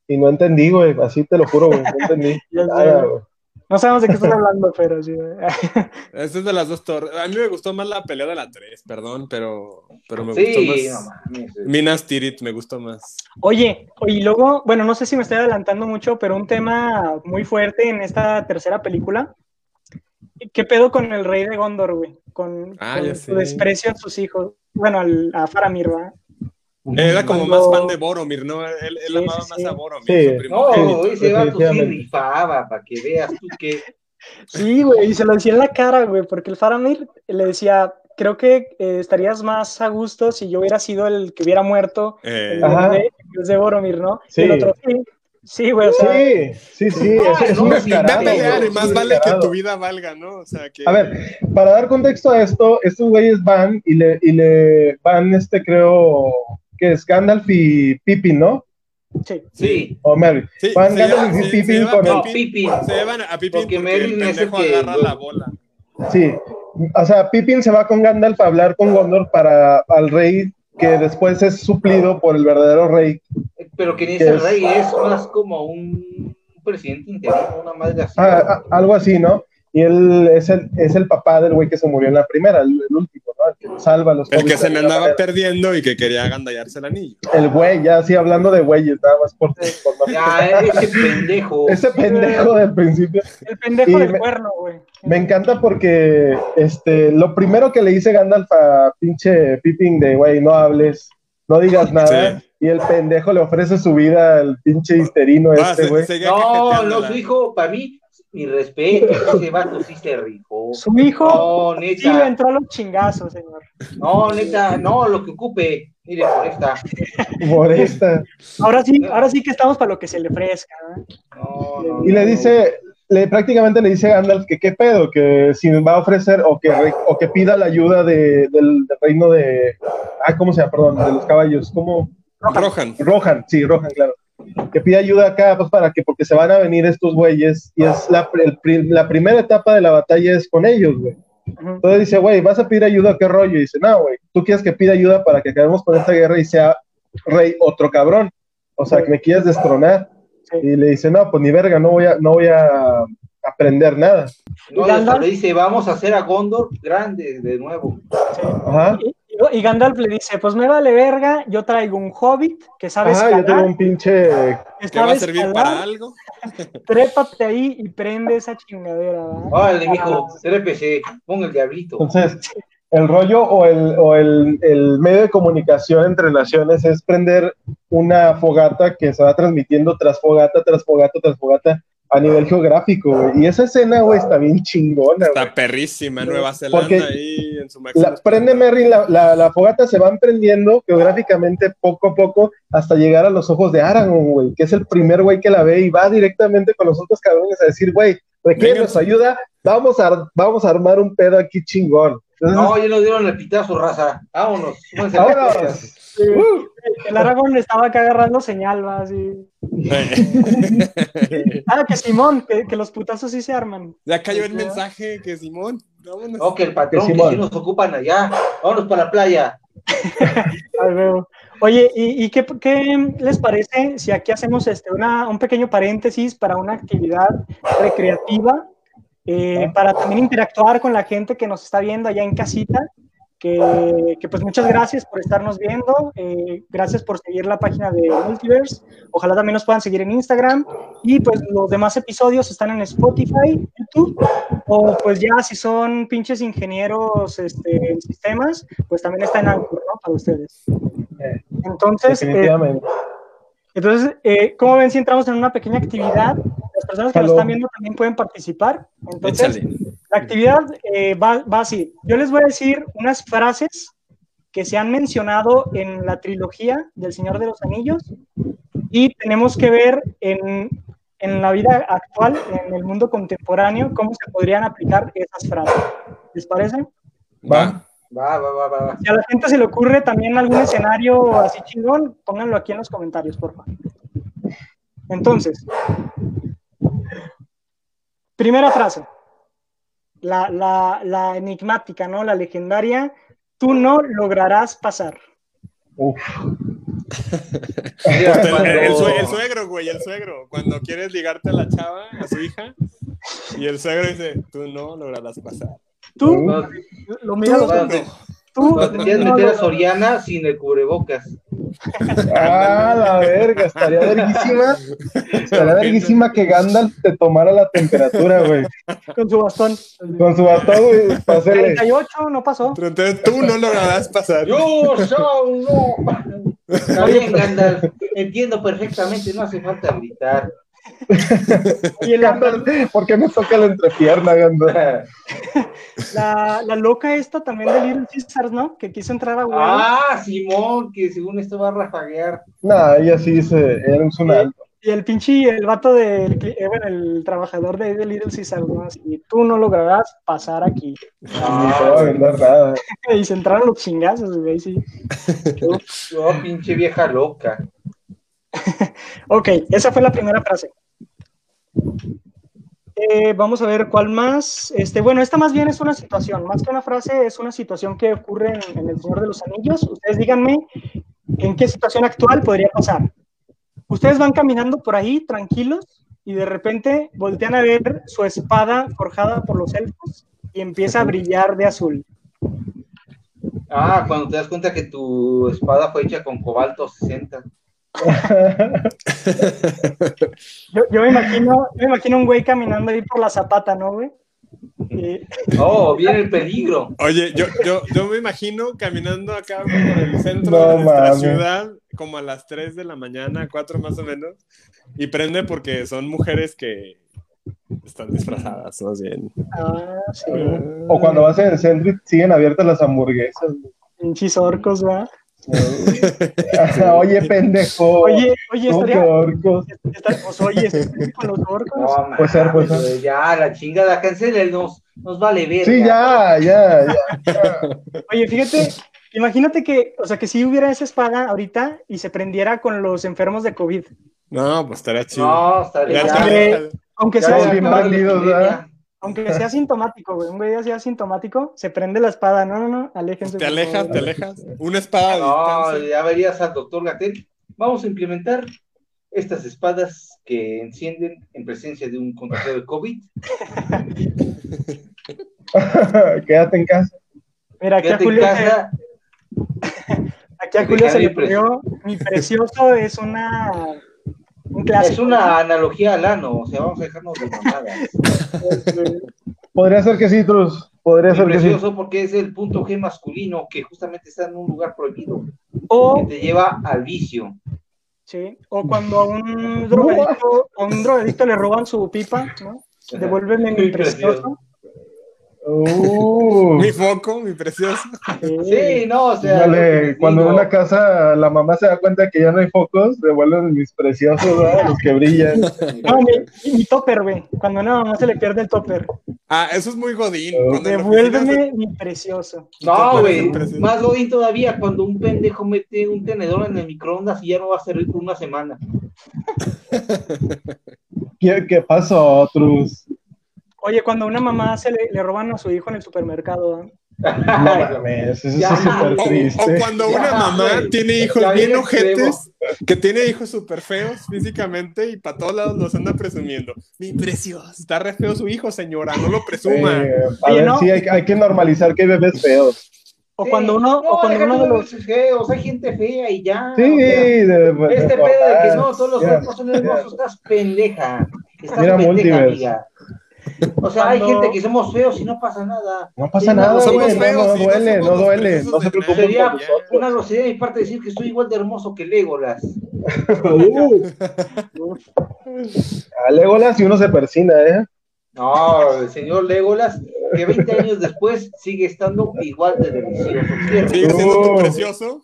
y no entendí, güey, así te lo juro, güey, no entendí.
No sabemos de qué estás hablando, pero sí.
Esta es de las dos torres. A mí me gustó más la pelea de la 3, perdón, pero, pero me gustó más. No, Minas Tirith me gustó más.
Oye, y luego, bueno, no sé si me estoy adelantando mucho, pero un tema muy fuerte en esta tercera película. ¿Qué pedo con el rey de Gondor, güey? Con,
ah,
su desprecio a sus hijos. Bueno, a Faramir, ¿verdad?
Era como más fan de Boromir, ¿no? Él, amaba más a Boromir.
Sí. No, ese vato sí rifaba, para que veas tú que...
Sí, güey, y se lo decía en la cara, güey, porque el Faramir le decía, creo que eh, estarías más a gusto si yo hubiera sido el que hubiera muerto eh. en de, Boromir, ¿no? Sí. el otro, sí, sí, güey, o sea...
Sí, sí, sí, es, es un
y más vale que tu vida valga, ¿no? O sea, que...
A ver, para dar contexto a esto, estos güeyes van y le, y le van, este, creo que es Gandalf y Pippin, ¿no?
Sí.
Sí.
O Mary. Sí, Van Gandalf y Pippin con
no, Pippin.
Se llevan a Pippin porque, porque el pendejo agarra la bola.
Sí. O sea, Pippin se va con Gandalf a hablar con Gondor para al rey que después es suplido por el verdadero rey.
Pero que ni es el rey, es más como un presidente interino, una madre así.
Ah, algo así, ¿no? Y él es el, es el papá del güey que se murió en la primera, el, último, ¿no? El que salva a los
El que se me andaba perdiendo y que quería agandallarse el anillo.
El güey, ya sí, hablando de güeyes, nada más por. por
ya, ese pendejo.
Ese pendejo del principio.
El pendejo del cuerno, güey.
Me encanta porque este, lo primero que le dice Gandalf a pinche Pippin de, güey, no hables, no digas nada. Y el pendejo le ofrece su vida al pinche histerino ah, este, güey.
No, no, su hijo, para mí, mi respeto, ese vato sí se rifó.
Su hijo no, neta. sí le entró a los chingazos, señor.
No, neta, no, lo que ocupe. Mire, por esta.
Por esta.
Ahora sí, ahora sí que estamos para lo que se le ofrezca.
¿eh? No,
y le dice, le, prácticamente le dice a Gandalf que qué pedo, que si va a ofrecer o que, o que pida la ayuda de, del, reino de. Ah, ¿cómo se llama? Perdón, de los caballos. ¿Cómo?
Rohan.
Rohan, sí, Rohan, claro que pide ayuda acá, pues para que, porque se van a venir estos güeyes, y es la, la primera etapa de la batalla es con ellos, güey. Entonces dice, güey, ¿vas a pedir ayuda? ¿Qué rollo? Y dice, no, güey, tú quieres que pida ayuda para que acabemos con esta guerra y sea rey otro cabrón. O sea, que me quieras destronar. Y le dice, no, pues ni verga, no voy a, no voy a aprender nada.
No, le dice, vamos a hacer a Gondor grande de nuevo.
Ajá.
Y Gandalf le dice, pues me vale verga, yo traigo un hobbit que sabe
ah, yo tengo un pinche...
Que va a servir para algo.
Trépate ahí y prende esa chingadera.
Vale, mijo, trépese, ponga el diablito.
Entonces, el rollo o, el, o el, el, medio de comunicación entre naciones es prender una fogata que se va transmitiendo tras fogata, tras fogata, tras fogata, a nivel geográfico, güey. Y esa escena, güey, está bien chingona,
Está perrísima, Nueva Zelanda ahí en su máximo.
La, prende Merry, la, la, fogata se van prendiendo geográficamente poco a poco hasta llegar a los ojos de Aragorn, güey, que es el primer güey que la ve y va directamente con los otros cabrones a decir, güey, requiere nos ayuda, vamos a, vamos a armar un pedo aquí chingón.
no, ya nos dieron el pitazo, raza. Vámonos.
Vámonos.
El Aragón estaba acá agarrando señal, va así. ah, que Simón, que, los putazos sí se arman.
Ya cayó el mensaje que Simón.
Vámonos. No, que el patrón, que, sí nos ocupan allá. Vámonos para la playa.
Oye, ¿y, qué, les parece si aquí hacemos este, una, un pequeño paréntesis para una actividad recreativa? Eh, para también interactuar con la gente que nos está viendo allá en casita que, que, pues muchas gracias por estarnos viendo, eh, gracias por seguir la página de Multiverse, ojalá también nos puedan seguir en Instagram y pues los demás episodios están en Spotify, YouTube o pues ya si son pinches ingenieros este, en sistemas, pues también está en Anchor, ¿no? Para ustedes. Entonces, eh, entonces, eh, ¿cómo ven si entramos en una pequeña actividad? Las personas que nos están viendo también pueden participar. Entonces, la actividad eh, va, va, así. Yo les voy a decir unas frases que se han mencionado en la trilogía del Señor de los Anillos y tenemos que ver en, en la vida actual, en el mundo contemporáneo, cómo se podrían aplicar esas frases. ¿Les parece?
Va. Va, va, va, va.
Si a la gente se le ocurre también algún escenario así chingón, pónganlo aquí en los comentarios, por favor. Entonces, primera frase. La, la, la, enigmática, ¿no? La legendaria. Tú no lograrás pasar.
Uf. el, el, el, suegro, güey, el suegro. Cuando quieres ligarte a la chava, a su hija, y el suegro dice, tú no lograrás pasar.
Tú, lo miras.
Tú, tú te quieres meter a Soriana sin el cubrebocas.
Ah, la verga, estaría verguísima. Estaría verguísima que Gandalf te tomara la temperatura, güey.
Con su bastón.
Con su bastón, güey.
38 no pasó.
Entonces tú no lograrás pasar.
Yo soy no. Está bien, Gandalf. Entiendo perfectamente, no hace falta gritar.
y el ¿Por qué me toca la entrepierna, Gandalf?
La, la, loca esta también de Little Caesars, ¿no? Que quiso entrar a
Ah, Simón, que según esto va a rafaguear.
No, ella sí se, era un sonalto.
Y el pinche, el vato del, eh, bueno, el trabajador de, de Little Caesars, ¿no? Y tú no lograrás pasar aquí.
Ah, no, nada.
y se entraron los chingazos, güey, sí.
oh, pinche vieja loca.
ok, esa fue la primera frase. Eh, vamos a ver cuál más. Este, bueno, esta más bien es una situación, más que una frase, es una situación que ocurre en, en, El Señor de los Anillos. Ustedes díganme en qué situación actual podría pasar. Ustedes van caminando por ahí tranquilos y de repente voltean a ver su espada forjada por los elfos y empieza a brillar de azul.
Ah, cuando te das cuenta que tu espada fue hecha con cobalto 60.
Yo, yo, me imagino, me imagino un güey caminando ahí por la zapata, ¿no, güey?
Y... Oh, viene el peligro.
Oye, yo, yo, yo me imagino caminando acá por el centro no, de nuestra mami. ciudad, como a las 3 de la mañana, 4 más o menos, y prende porque son mujeres que están disfrazadas, más bien.
Ah, sí.
O cuando vas en el centro y siguen abiertas las hamburguesas.
Pinches orcos, ¿verdad?
oye, pendejo.
Oye, oye, estaría.
orcos.
Pues, oye, con los orcos.
No,
Puede ser, puede ser.
Pues, Ya, la chingada, cancelen, nos, nos vale ver.
Sí, ya, ya, ya, ya.
Oye, fíjate, imagínate que, o sea, que si hubiera esa espada ahorita y se prendiera con los enfermos de COVID.
No, pues estaría chido.
No, estaría
Ya
aunque sea,
bien bandidos, ¿verdad?
Aunque sea sintomático, güey, un güey así asintomático, se prende la espada. No, no, no, aléjense.
Te alejas,
favor.
te alejas. Una espada de
No, ya verías al doctor Gatel. Vamos a implementar estas espadas que encienden en presencia de un contagiado de COVID.
Quédate en casa.
Mira, aquí a
Quédate
Julio, se,
casa.
aquí a Julio se le ocurrió, mi precioso es una, un clásico.
Es una analogía al ano, o sea, vamos a dejarnos de mamadas.
Podría ser que sí, Trus. Podría ser que sí.
precioso porque es el punto G masculino que justamente está en un lugar prohibido, que
O,
te lleva al vicio.
sí, o cuando a un drogadicto, a un drogadicto le roban su pipa, ¿no? Devuélveme mi
Muy
precioso.
Uh,
Mi foco, mi precioso.
Sí, no, o sea.
Dale, cuando en una casa la mamá se da cuenta que ya no hay focos, devuelven mis preciosos, ¿verdad? los que brillan.
No, mi, mi topper, güey. Cuando a una mamá se le pierde el topper.
Ah, eso es muy godín. Oficina
Devuélveme mi precioso.
No, güey, más godín todavía cuando un pendejo mete un tenedor en el microondas y ya no va a servir por una semana.
¿Qué, qué pasó, Trus?
Oye, cuando a una mamá se le, le roban a su hijo en el supermercado, ¿eh?
No mames, eso
Ya.
es súper
O,
triste.
o cuando una
Ya,
mamá
güey.
tiene hijos
Ya
bien ojetes, que tiene hijos súper feos físicamente y para todos lados los anda presumiendo. Mi precioso, está re feo su hijo, señora, no lo presuma.
Eh, a
Oye,
ver,
no.
sí, hay, hay que normalizar que hay bebés feos.
O
Sí.
cuando uno,
No,
o cuando uno de los.
feos, hay gente fea y ya.
Sí,
o sea,
de, de-
Este pedo de que no, todos los cuerpos son hermosos, estás pendeja. Estás
Mira
pendeja,
Multiverse.
amiga. O sea, hay gente que somos feos y no pasa nada.
No pasa
Sí, no,
nada,
somos
güey. No,
feos
no
y no
duele,
somos
no duele. No se.
Sería una grosería de mi parte decir que estoy igual de hermoso que Legolas.
Uh, a Legolas y uno se persina, ¿eh?
No, el señor Legolas, que 20 años después sigue estando igual de delicioso.
Sigue siendo tan precioso.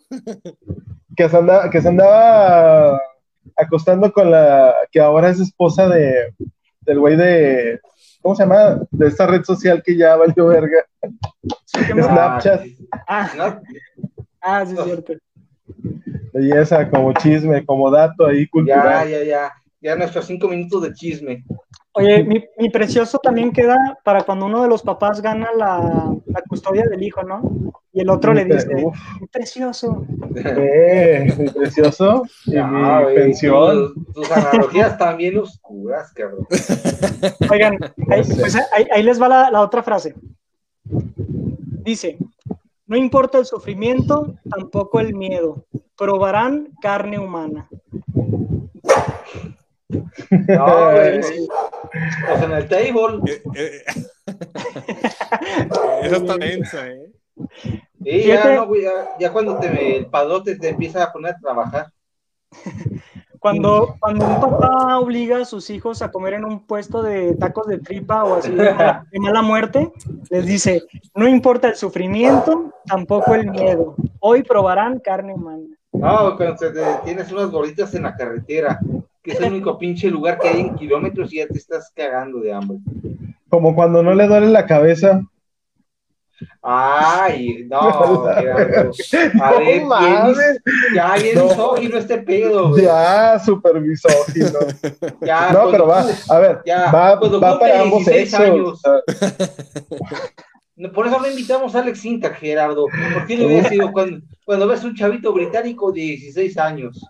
Que se, andaba, que se andaba acostando con la que ahora es esposa de del güey de ¿cómo se llama? De esta red social que ya valió verga. Snapchat.
Ah,
¿no?
ah, sí, es cierto.
Belleza, como chisme, como dato ahí
Ya,
cultural.
ya, ya. Ya nuestros cinco minutos de chisme.
Oye, mi, mi precioso también queda para cuando uno de los papás gana la, la custodia del hijo, ¿no? Y el otro le dice,
Uf,
mi precioso.
eh, mi precioso y
Ya,
mi pensión.
Tus, tus analogías también oscuras, cabrón.
Oigan, ahí, pues ahí- ahí les va la, la otra frase. Dice, no importa el sufrimiento, tampoco el miedo. Probarán carne humana.
No, güey. Pues en el table.
Eh, eh, Esa está densa, ¿eh?
Sí, ya,
Fíjate.
no, güey, ya, ya cuando te, el padrote te empieza a poner a trabajar.
Cuando, cuando un papá obliga a sus hijos a comer en un puesto de tacos de tripa o así de mala, de mala muerte, les dice, no importa el sufrimiento, tampoco el miedo. Hoy probarán carne humana.
No, cuando te- te- tienes unas gorditas en la carretera, que es el único pinche lugar que hay en kilómetros y ya te estás cagando de hambre.
Como cuando no le duele la cabeza.
Ay, no, Gerardo. A
No
ver,
mames.
ya bien
No.
misógino este pedo, güey.
Ya, super misógino.
Ya,
No,
cuando
pero va,
tú-
a ver,
ya,
va, va para ambos
16
sexos.
Por eso no invitamos a Alex Sintak, Gerardo. ¿Por qué le hubiera sido cuando, cuando ves un chavito británico de 16 años?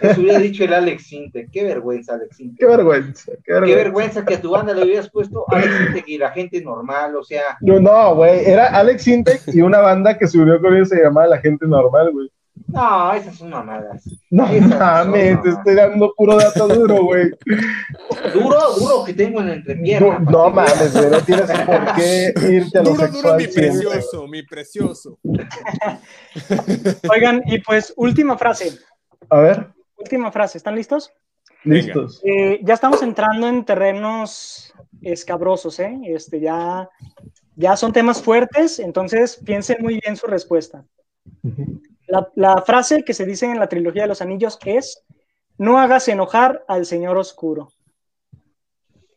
Eso hubiera dicho el Alex Sintek. Qué vergüenza, Alex Sintek.
Qué vergüenza, qué
Qué
vergüenza.
vergüenza que a tu banda le hubieras puesto Alex Sintek y la gente normal, o sea,
No, no, güey, era Alex Intec y una banda que se unió con ellos se llamaba La Gente Normal, güey.
no, esas son mamadas.
No
Esas son
mames, te estoy dando puro dato duro, güey.
Duro, duro que tengo en la entrepierna.
no mames, güey, no tienes por qué irte a lo
Duro, duro, mi precioso, mi precioso.
Oigan, y pues última frase,
A ver,
última frase, ¿están listos?
listos.
Eh, ya estamos entrando en terrenos escabrosos, ¿eh? Este, ya, ya son temas fuertes, entonces piensen muy bien su respuesta. La, la frase que se dice en la trilogía de los anillos es, no hagas enojar al señor oscuro.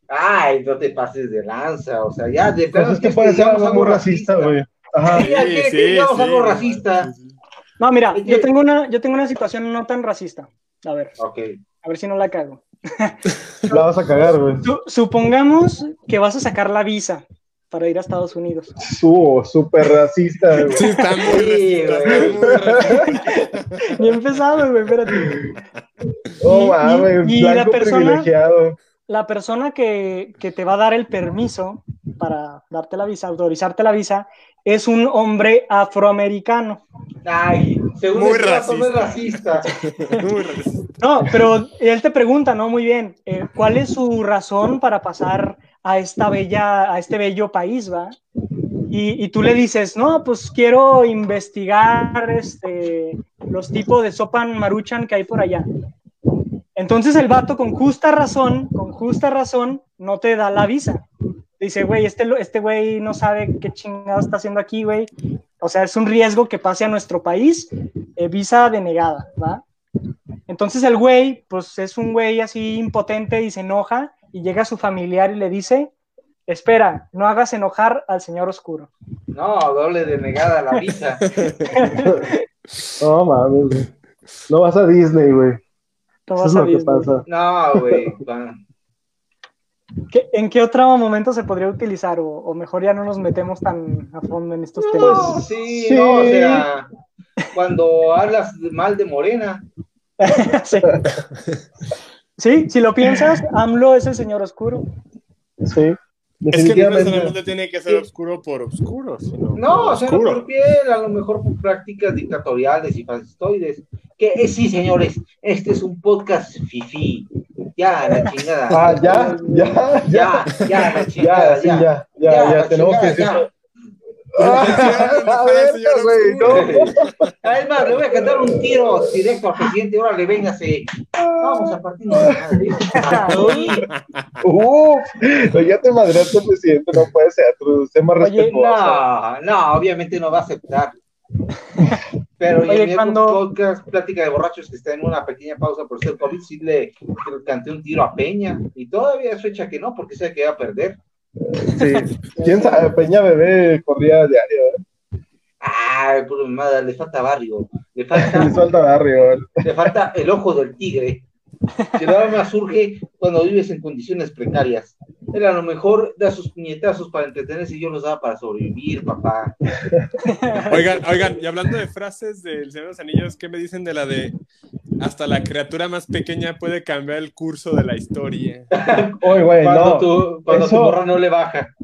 Ay, no te pases de lanza, o sea, ya de
Pues es que
quieres
puede ser algo muy racista, güey. Ajá.
Sí, que digamos algo racista.
No, mira, yo tengo una, yo tengo una situación no tan racista. A ver, a ver si no la cago.
La vas a cagar, güey.
Su- supongamos que vas a sacar la visa para ir a Estados Unidos.
Su, súper racista, güey.
Sí, está muy racista.
Ni he empezado, güey, espérate.
Oh,
Y-
mames,
y- y la persona-
privilegiado.
la persona que, que te va a dar el permiso para darte la visa, autorizarte la visa, es un hombre afroamericano.
Ay, según
Muy
este no es racista.
Muy racista.
No, pero él te pregunta, ¿no? Muy bien, eh, ¿cuál es su razón para pasar a esta bella, a este bello país, va? Y, y tú le dices, no, pues quiero investigar este, los tipos de sopan maruchan que hay por allá. Entonces el vato con justa razón, con justa razón, no te da la visa. Dice, güey, este este güey no sabe qué chingado está haciendo aquí, güey. O sea, es un riesgo que pase a nuestro país. eh, visa denegada, ¿va? Entonces el güey, pues es un güey así impotente y se enoja y llega su familiar y le dice, espera, no hagas enojar al señor oscuro.
No, doble denegada la visa.
No mames, güey. No vas a Disney, güey.
No
Eso
vas
es
a
lo que
Disney.
pasa.
No, güey.
¿Qué- ¿En qué otro momento se podría utilizar? O, o mejor ya no nos metemos tan a fondo en estos temas.
Sí,
Sí.
no, o sea, cuando hablas mal de Morena,
sí. Sí, si lo piensas, AMLO es el señor oscuro.
Sí.
Es que no necesariamente tiene que ser oscuro por oscuro, sino
No,
por
o sea, no
oscuro.
por piel, a lo mejor por prácticas dictatoriales y fascistoides. Que eh, sí, señores, este es un podcast fifi. Ya, la chingada.
Ah, ya, ya,
ya,
ya.
ya, la chingada, ya.
ya, ya, ya, tenemos que
chingada,
decir.
ya.
Ah.
Además, le voy a cantar un tiro directo al presidente. Órale, véngase. Vamos a partir de madre.
Uf, no, ya te madreaste presidente, no puede ser, sé más respetuoso.
No, no, obviamente no va a aceptar. Pero
Oye,
y en mi
cuando-
podcast, Plática de Borrachos, que está en una pequeña pausa por ser COVID, sí le, le canté un tiro a Peña. Y todavía es fecha que no, porque sabe que va a perder.
Sí. ¿Quién sabe? Peña Bebé corría diario, ¿eh?
Ah, puro mamada, le falta barrio. Le falta,
Le barrio.
le falta el ojo del tigre. Que nada más surge cuando vives en condiciones precarias. Él a lo mejor da sus puñetazos para entretenerse y yo los daba para sobrevivir, papá.
Oigan, oigan, y hablando de frases del Señor de los Anillos, ¿qué me dicen de la de hasta la criatura más pequeña puede cambiar el curso de la historia?
Oye, güey,
Cuando,
no.
tu, cuando tu morra no le baja.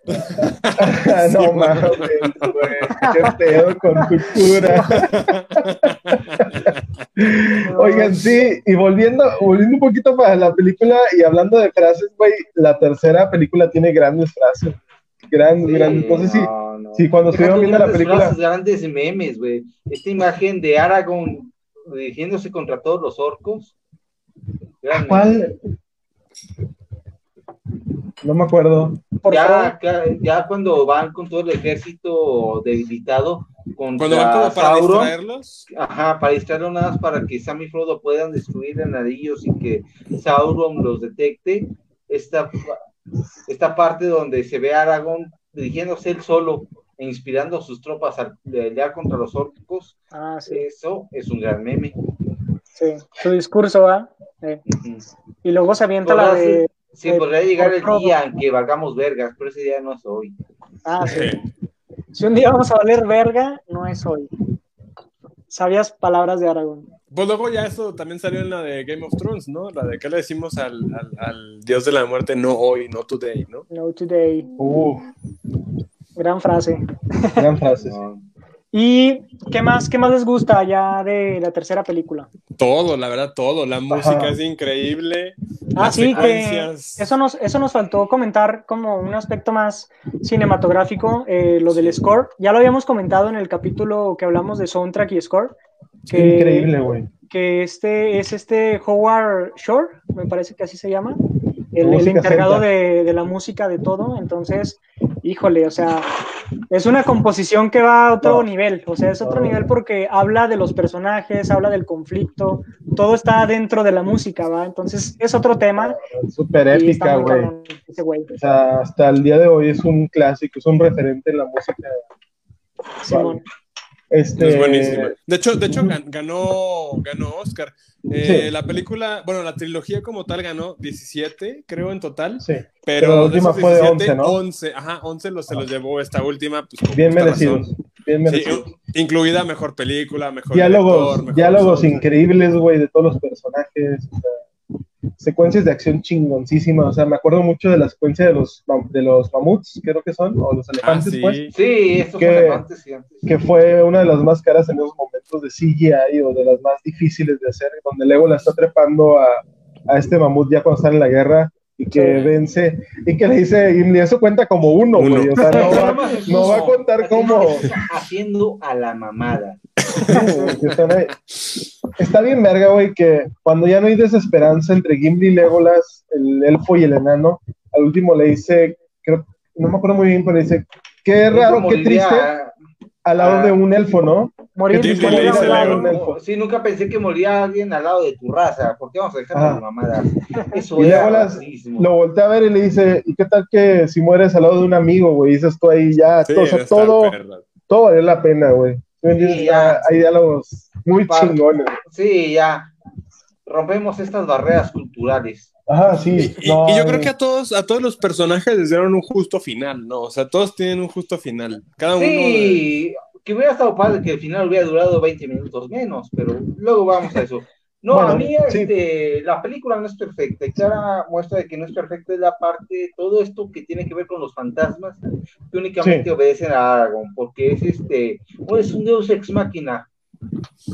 no mames, güey. Qué pedo con tu cura. Oigan, sí, y volviendo, volviendo un poquito para la película y hablando de frases, güey, la tercera película tiene grandes frases. Grandes,
Sí,
grandes. Entonces, sí,
no, no.
sí, cuando estuvieron viendo la película.
frases, grandes memes, güey. Esta imagen de Aragorn dirigiéndose contra todos los orcos. Gran meme.
¿Cuál? No me acuerdo.
Por
Ya,
favor.
ya, cuando van con todo el ejército debilitado
Cuando van como para
Sauron,
distraerlos.
ajá, para distraerlo nada más para que Sam y Frodo puedan destruir el anillo sin que Sauron los detecte. Esta, esta parte donde se ve a Aragorn dirigiéndose él solo e inspirando a sus tropas a pelear contra los orcos,
Ah, sí,
eso es un gran meme.
sí. Su discurso, ¿va? Eh. Y luego se avienta la de.
Sí, podría llegar el
Frodo.
día en que valgamos vergas, pero ese día no es hoy.
Ah, sí. Si un día vamos a valer verga, no es hoy. Sabias palabras de Aragón.
Pues luego ya eso también salió en la de Game of Thrones, ¿no? La de qué le decimos al, al, al dios de la muerte, no hoy, no today, ¿no?
No today.
Uf,
Gran frase.
gran frase. sí.
¿Y qué más, qué más les gusta ya de la tercera película?
Todo, la verdad, todo. La música
Ajá.
es increíble.
Ah, sí, que eso nos, eso nos faltó comentar como un aspecto más cinematográfico, eh, lo del score. Ya lo habíamos comentado en el capítulo que hablamos de soundtrack y score.
Qué
Que,
increíble, güey.
Que este es este Howard Shore, me parece que así se llama, el, el encargado de, de la música de todo. Entonces, híjole, o sea, es una composición que va a otro
No.
nivel. O sea, es otro
No.
nivel porque habla de los personajes, habla del conflicto, todo está dentro de la música, ¿va? Entonces, es otro tema.
Súper épica, güey. O sea, hasta el día de hoy es un clásico, es un referente en la música.
Simón.
Este,
Es buenísima. De hecho, de hecho gan- ganó, ganó Oscar. Eh,
Sí.
La película, bueno, la trilogía como tal ganó 17, creo, en total.
Sí,
Pero,
Pero la
de
última fue de
17,
11, ¿no?
11, ajá, 11 los, se los llevó esta última. Pues,
bien merecidos. Bien
Sí,
merecidos.
incluida mejor película, mejor
diálogos,
director, mejor
diálogos increíbles, güey, de todos los personajes. o sea, secuencias de acción chingoncísimas. O sea, me acuerdo mucho de la secuencia de los, de los mamuts, creo que son, o los
Ah,
elefantes,
sí.
pues,
Sí, estos
Que-
elefantes gigantes.
que fue una de las más caras en esos momentos de CGI o de las más difíciles de hacer, donde Lego está trepando a, a este mamut ya cuando está en la guerra y que
Sí.
vence y que le dice, y eso cuenta como uno,
Uno.
güey. O sea, no va, no va a contar como.
Haciendo a la mamada.
Está bien verga, güey, que cuando ya no hay desesperanza entre Gimli y Legolas, el elfo y el enano, al último le dice, creo, no me acuerdo muy bien, pero dice, qué raro, qué triste al lado de un elfo, ¿no?
Morir
¿Qué
y
tipo
morir
le
a
dice
un
elfo.
Sí, nunca pensé que moría alguien al lado de tu raza. ¿Por qué vamos a dejar
Ah.
las mamadas? Eso
Y Legolas lo voltea a ver y le dice, ¿y qué tal que si mueres al lado de un amigo, güey? Dices tú ahí ya,
Sí,
todo, o sea, todo,
perra.
todo vale la pena, güey. ¿Sí Ya hay diálogos muy chingones.
Sí, ya. Rompemos estas barreras culturales.
Ajá, sí.
Y, y-
no,
y yo creo que a todos, a todos los personajes les dieron un justo final, ¿no? O sea, todos tienen un justo final. Cada uno. de-
Sí, que hubiera estado padre que el final hubiera durado 20 minutos menos, pero luego vamos a eso. No,
Bueno,
a mí
sí.
este, la película no es perfecta y clara muestra de que no es perfecta es la parte, todo esto que tiene que ver con los fantasmas que únicamente
Sí.
obedecen a Aragorn, porque es este, es un deus ex máquina.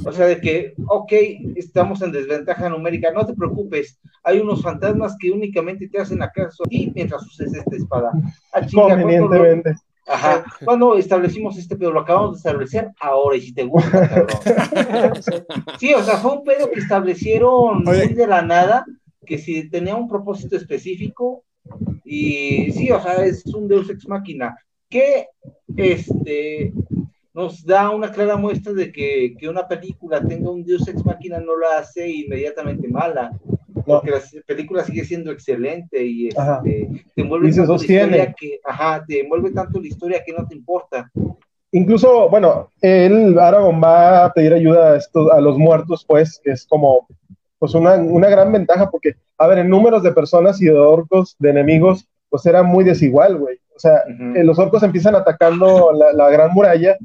O sea, de que, ok, estamos en desventaja numérica, no te preocupes, hay unos fantasmas que únicamente te hacen acaso a ti mientras uses esta espada. Ah, chinga, ¿cuándo lo-
Convenientemente.
Ajá, cuando establecimos este pedo, lo acabamos de establecer ahora, y si te gusta, cabrón. Sí, o sea, fue un pedo que establecieron
Oye.
muy de la nada, que si tenía un propósito específico, y sí, o sea, es un Deus Ex Máquina, que este nos da una clara muestra de que, que una película tenga un Deus Ex Máquina no la hace inmediatamente mala, porque la película sigue siendo excelente y este, te envuelve
Y se
tanto la
sostiene.
historia que, ajá, te envuelve tanto la historia que no te importa.
Incluso, bueno, él, Aragorn va a pedir ayuda a, estos, a los muertos, pues, que es como, pues, una, una gran ventaja, porque, a ver, en números de personas y de orcos, de enemigos, pues era muy desigual, güey. O sea,
Ujú.
eh, los orcos empiezan atacando la, la gran muralla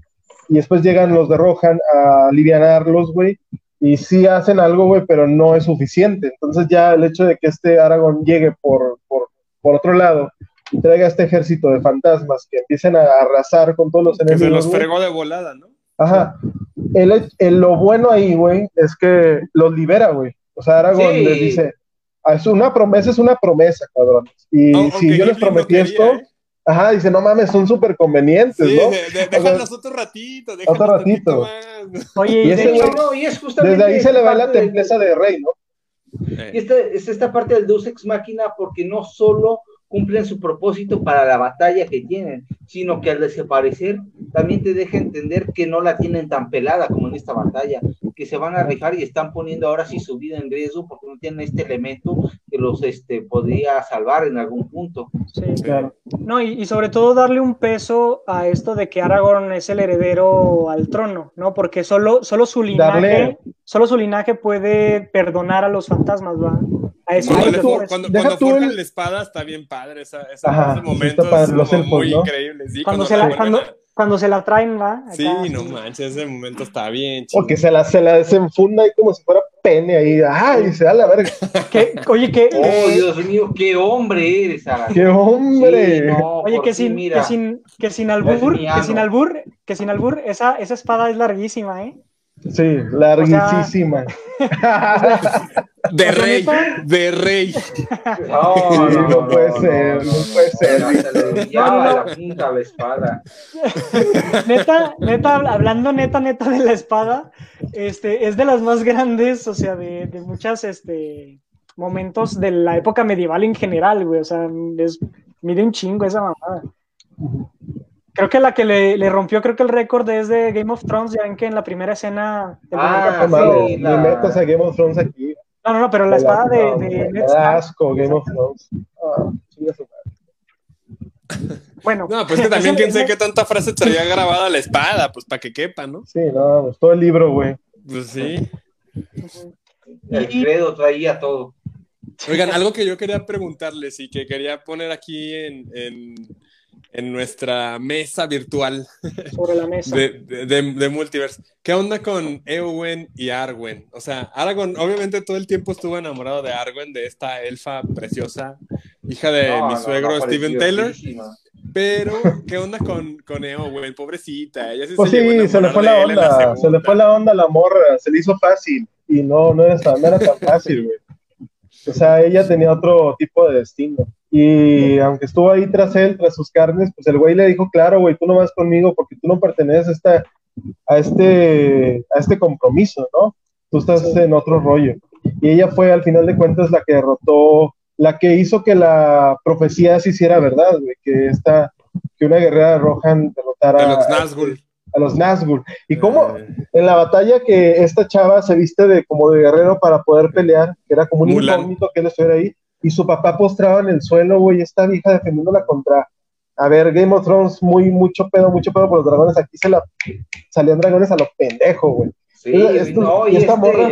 y después llegan los de Rohan a alivianarlos, güey. Y sí hacen algo, güey, pero no es suficiente. Entonces ya el hecho de que este Aragorn llegue por, por, por otro lado y traiga este ejército de fantasmas que empiecen a arrasar con todos los
Que se
enemigos.
los
güey.
fregó de volada, ¿no?
Ajá. El, el- lo bueno ahí, güey, es que los libera, güey. O sea, Aragorn
Sí.
les dice, "Ah, es una promesa, es una promesa, cabrón. Y si yo les prometí
quería,
esto,
¿eh?
Ajá, dice, no mames, son súper convenientes,
Sí,
¿no?
de- de-
O sea,
déjalos otro ratito, déjalos
Otro
tantito
ratito.
más.
Oye,
Y
de
ese
hecho,
güey-
no, y es justamente
Desde ahí se le va la templeza de rey, ¿no?
Y esta, es esta parte del Deus Ex Máquina porque no solo cumplen su propósito para la batalla que tienen, sino que al desaparecer también te deja entender que no la tienen tan pelada como en esta batalla, que se van a rifar y están poniendo ahora sí su vida en riesgo porque no tienen este elemento que los este, podría salvar en algún punto.
sí.
Claro.
No, y, y sobre todo darle un peso a esto de que Aragorn es el heredero al trono, ¿no? Porque solo, solo su linaje,
Darle-
solo su linaje puede perdonar a los fantasmas, ¿va? A eso
Cuando, le cuando,
deja
cuando
tú
forjan
el-
la espada está bien padre, esa, esa
Ajá,
ese momento es
los
como
elfos,
muy
¿no?
increíble. Sí,
cuando,
cuando
se la,
vuelven
cuando, se la traen, ¿va?
Sí,
Acá,
no
sí.
manches, ese momento está bien
O
chido.
que se la, se la desenfunda ahí como si fuera pene ahí. ¡Ay! Se da la verga.
Que- oye, que,
Oh,
eh,
Dios mío, qué hombre eres.
¡Qué hombre!
Sí, no,
oye, que sin, que sin, que sin albur, que sin albur, que sin albur, esa, esa espada es larguísima, ¿eh?
Sí, larguísima.
De
o sea,
rey, de rey.
No,
no puede ser, no puede ser.
No, se le brillaba
No, no, no.
la punta a la espada.
Neta, neta, hablando neta, neta de la espada, este, es de las más grandes, o sea, de, de muchas, este, momentos de la época medieval en general, güey, o sea, es, mide un chingo esa mamada. Creo que la que le, le rompió, creo que el récord es de Game of Thrones, ya ven que en la primera escena... del
Ah, sí,
ni
la-
metas a Game of Thrones aquí.
No, no, no, pero la espada de,
No,
de Ned Stark,
asco Game of Thrones. Ah,
bueno,
No, pues que también
ese-
quién sé
ese-
qué tanta frase traía grabada la espada, pues para que quepa, ¿no?
Sí, no, pues todo el libro, güey.
Pues sí.
El credo traía todo.
Oigan, algo que yo quería preguntarles y que quería poner aquí en, en, en nuestra mesa virtual
sobre la mesa.
de, de, de- de Multiverse. ¿Qué onda con Eowyn y Arwen? O sea, Aragorn obviamente todo el tiempo estuvo enamorado de Arwen, de esta elfa preciosa, hija de
No,
mi
no,
suegro
no,
Steven Taylor. Pero, ¿qué onda con, con Eowyn? Pobrecita, ella sí
Pues
se
sí, se le fue la onda, se
segunda.
le fue la onda a la morra, se le hizo fácil y no, no era, tan- no era tan fácil, güey. O sea, ella tenía otro tipo de destino. Y aunque estuvo ahí tras él, tras sus carnes, pues el güey le dijo, claro, güey, tú no vas conmigo porque tú no perteneces a, esta, a, este, a este compromiso, ¿no? Tú estás en otro rollo. Y ella fue, al final de cuentas, la que derrotó, la que hizo que la profecía se hiciera verdad, güey, que esta, que una guerrera de Rohan derrotara
De los
a-
Nazgûl.
a los Nazgûl. ¿Y cómo?
Eh,
En la batalla que esta chava se viste de como de guerrero para poder pelear, que era como un
Mulan.
incógnito que él estuviera ahí, y su papá postrado en el suelo, güey, esta vieja defendiéndola contra, a ver, Game of Thrones, muy, mucho pedo, mucho pedo por los dragones, aquí se la, salían dragones a los pendejos, güey.
Sí,
Esto-
no,
y
y,
esta
este,
morra-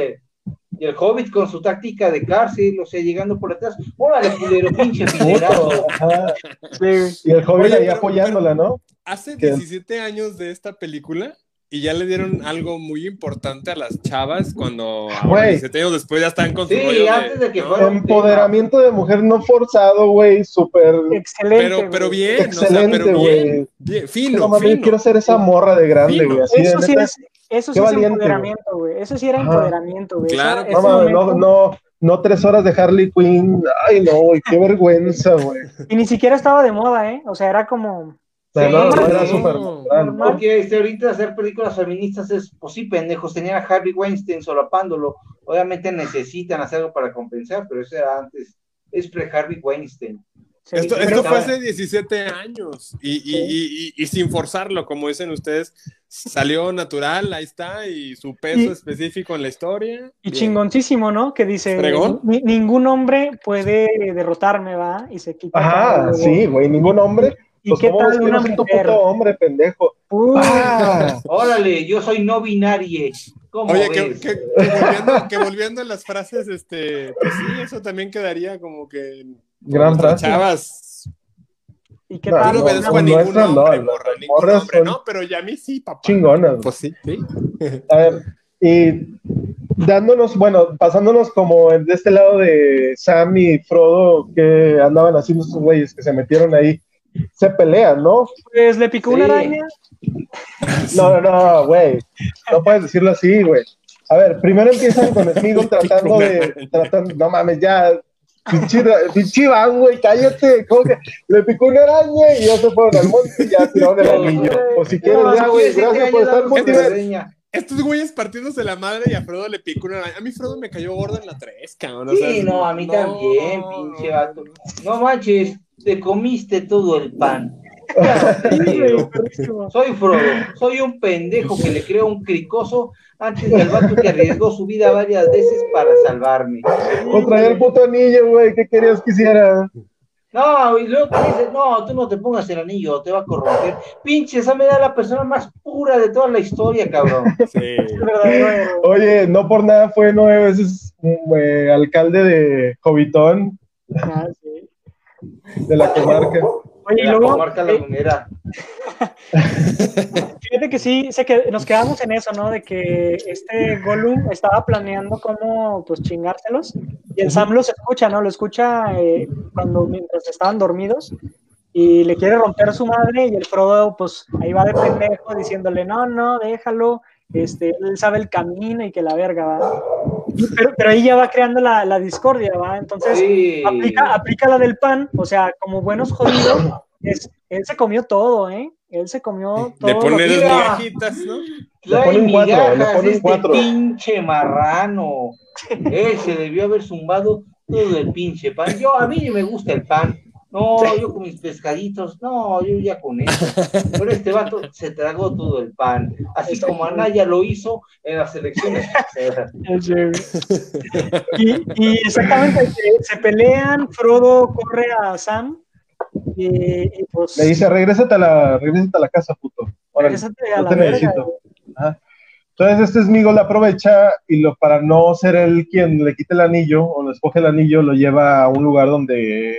y el Hobbit con su táctica de cárcel, o sea, llegando por atrás, órale, culero, pinche
ajá.
Sí.
Y el
Oye,
ahí
pero-
apoyándola, ¿no?
Hace
¿Qué?
17 años de esta película y ya le dieron algo muy importante a las chavas cuando
Güey.
17 años después ya están con su
Sí,
rollo
antes de que
¿no?
Empoderamiento de mujer no forzado, güey, súper
Excelente.
Pero, pero bien, o sea,
excelente,
pero bien, bien,
No
fino,
yo
fino.
quiero ser esa morra de grande,
Fino.
güey.
Eso sí es, eso sí es
valiente,
empoderamiento, güey. Eso sí era
Ajá.
empoderamiento, güey.
Claro.
Ese
mames, no, no, no tres horas de Harley Quinn. Ay, no, güey, qué vergüenza, güey.
Y ni siquiera estaba de moda, ¿eh? O sea, era como.
O sea,
Sí,
no, no,
sí.
era súper natural.
Normal.
Porque este, ahorita hacer películas feministas es, pues sí, pendejos, tenían a Harvey Weinstein solapándolo. Obviamente necesitan hacer algo para compensar, pero eso era antes. Es pre-Harvey Weinstein.
sí,
Esto, esto fue hace 17 años y, y- y- y- y sin forzarlo, como dicen ustedes, salió natural, ahí está, y su peso
Y-
específico en la historia.
Y
Bien.
chingoncísimo, ¿no? Que dice,
Fregón.
"Ni- ningún hombre puede derrotarme, ¿va? Y se quita.
Ajá, sí, güey, ningún hombre.
¿Y
Pues,
qué
¿cómo ves
tal
que
una mujer?
puto hombre, pendejo? Ah,
Órale, yo soy no binarie. ¿Cómo
Oye, que,
ves?
que- que volviendo, que volviendo a las frases, este, pues sí, eso también quedaría como que
gran frase.
chavas.
¿y qué
No,
tal?
no
no,
una
obedezco a
no,
ningún
no,
hombre, morra, ningún
morras
hombre,
son
no, pero ya a mí sí, papá.
Chingonas.
Pues sí, sí.
A ver, y dándonos, bueno, pasándonos como de este lado de Sam y Frodo que andaban haciendo estos güeyes que se metieron ahí, se pelean, ¿no?
Pues le picó una araña.
No, no, no, güey. No puedes decirlo así, güey. A ver, primero empiezan con Smeagol tratando de. Tratando, no mames, ya. Pinche, Van, güey, cállate. ¿Cómo que le picó una araña y ya se fueron al monte y ya tiraron el anillo? O si quieres, ya, güey, gracias por estar motivado.
Estos güeyes partiéndose la madre y a Frodo le picó una araña. A mí Frodo me cayó gordo en la 3, cabrón. o
Sí, no, a mí también, pinche vato. No manches, te comiste todo el pan. Soy Frodo, soy un pendejo que le creo un cricoso antes del vato que arriesgó su vida varias veces para salvarme.
Traía el puto anillo, güey, ¿qué querías que hiciera?
No, y luego te dices, no, tú no te pongas el anillo, te va a corromper. Pinche, esa me da la persona más pura de toda la historia, cabrón.
Sí.
Oye, no por nada fue nueve veces eh, alcalde de Jovitón,
Ah, sí.
de la comarca.
Oye, y
La
luego,
comarca
eh,
lagunera.
fíjate que sí, sé que nos quedamos en eso, ¿no? De que este Gollum estaba planeando cómo, pues, chingárselos. Y el Sam los escucha, ¿no? Lo escucha eh, cuando, mientras estaban dormidos. Y le quiere romper su madre y el Frodo, pues, ahí va de pendejo diciéndole, no, no, déjalo. Este, él sabe el camino y que la verga, ¿va? Pero, pero ahí ya va creando la, la discordia, ¿va? Entonces,
Sí.
aplica, aplica la del pan, o sea, como buenos jodidos, es- él se comió todo, ¿eh? Él se comió todo.
Le
que-
Mira.
migajitas, ¿no?
Trae
ponen cuatro, le
migajas
ponen
este
cuatro.
pinche marrano. Él se debió haber zumbado todo el pinche pan. Yo, a mí me gusta el pan. No, yo con mis pescaditos, no, yo ya con eso. Pero este vato se tragó todo el pan. Así como Anaya lo hizo en las elecciones.
Y, y exactamente, se, se pelean, Frodo corre a Sam y, y pues
Le dice, regrésate a la, regrésate a la casa, puto. Órale,
regrésate a
no
la
te
verga.
necesito. Ajá. Entonces este Smigol aprovecha y lo, para no ser él quien le quite el anillo o le escoge el anillo, lo lleva a un lugar donde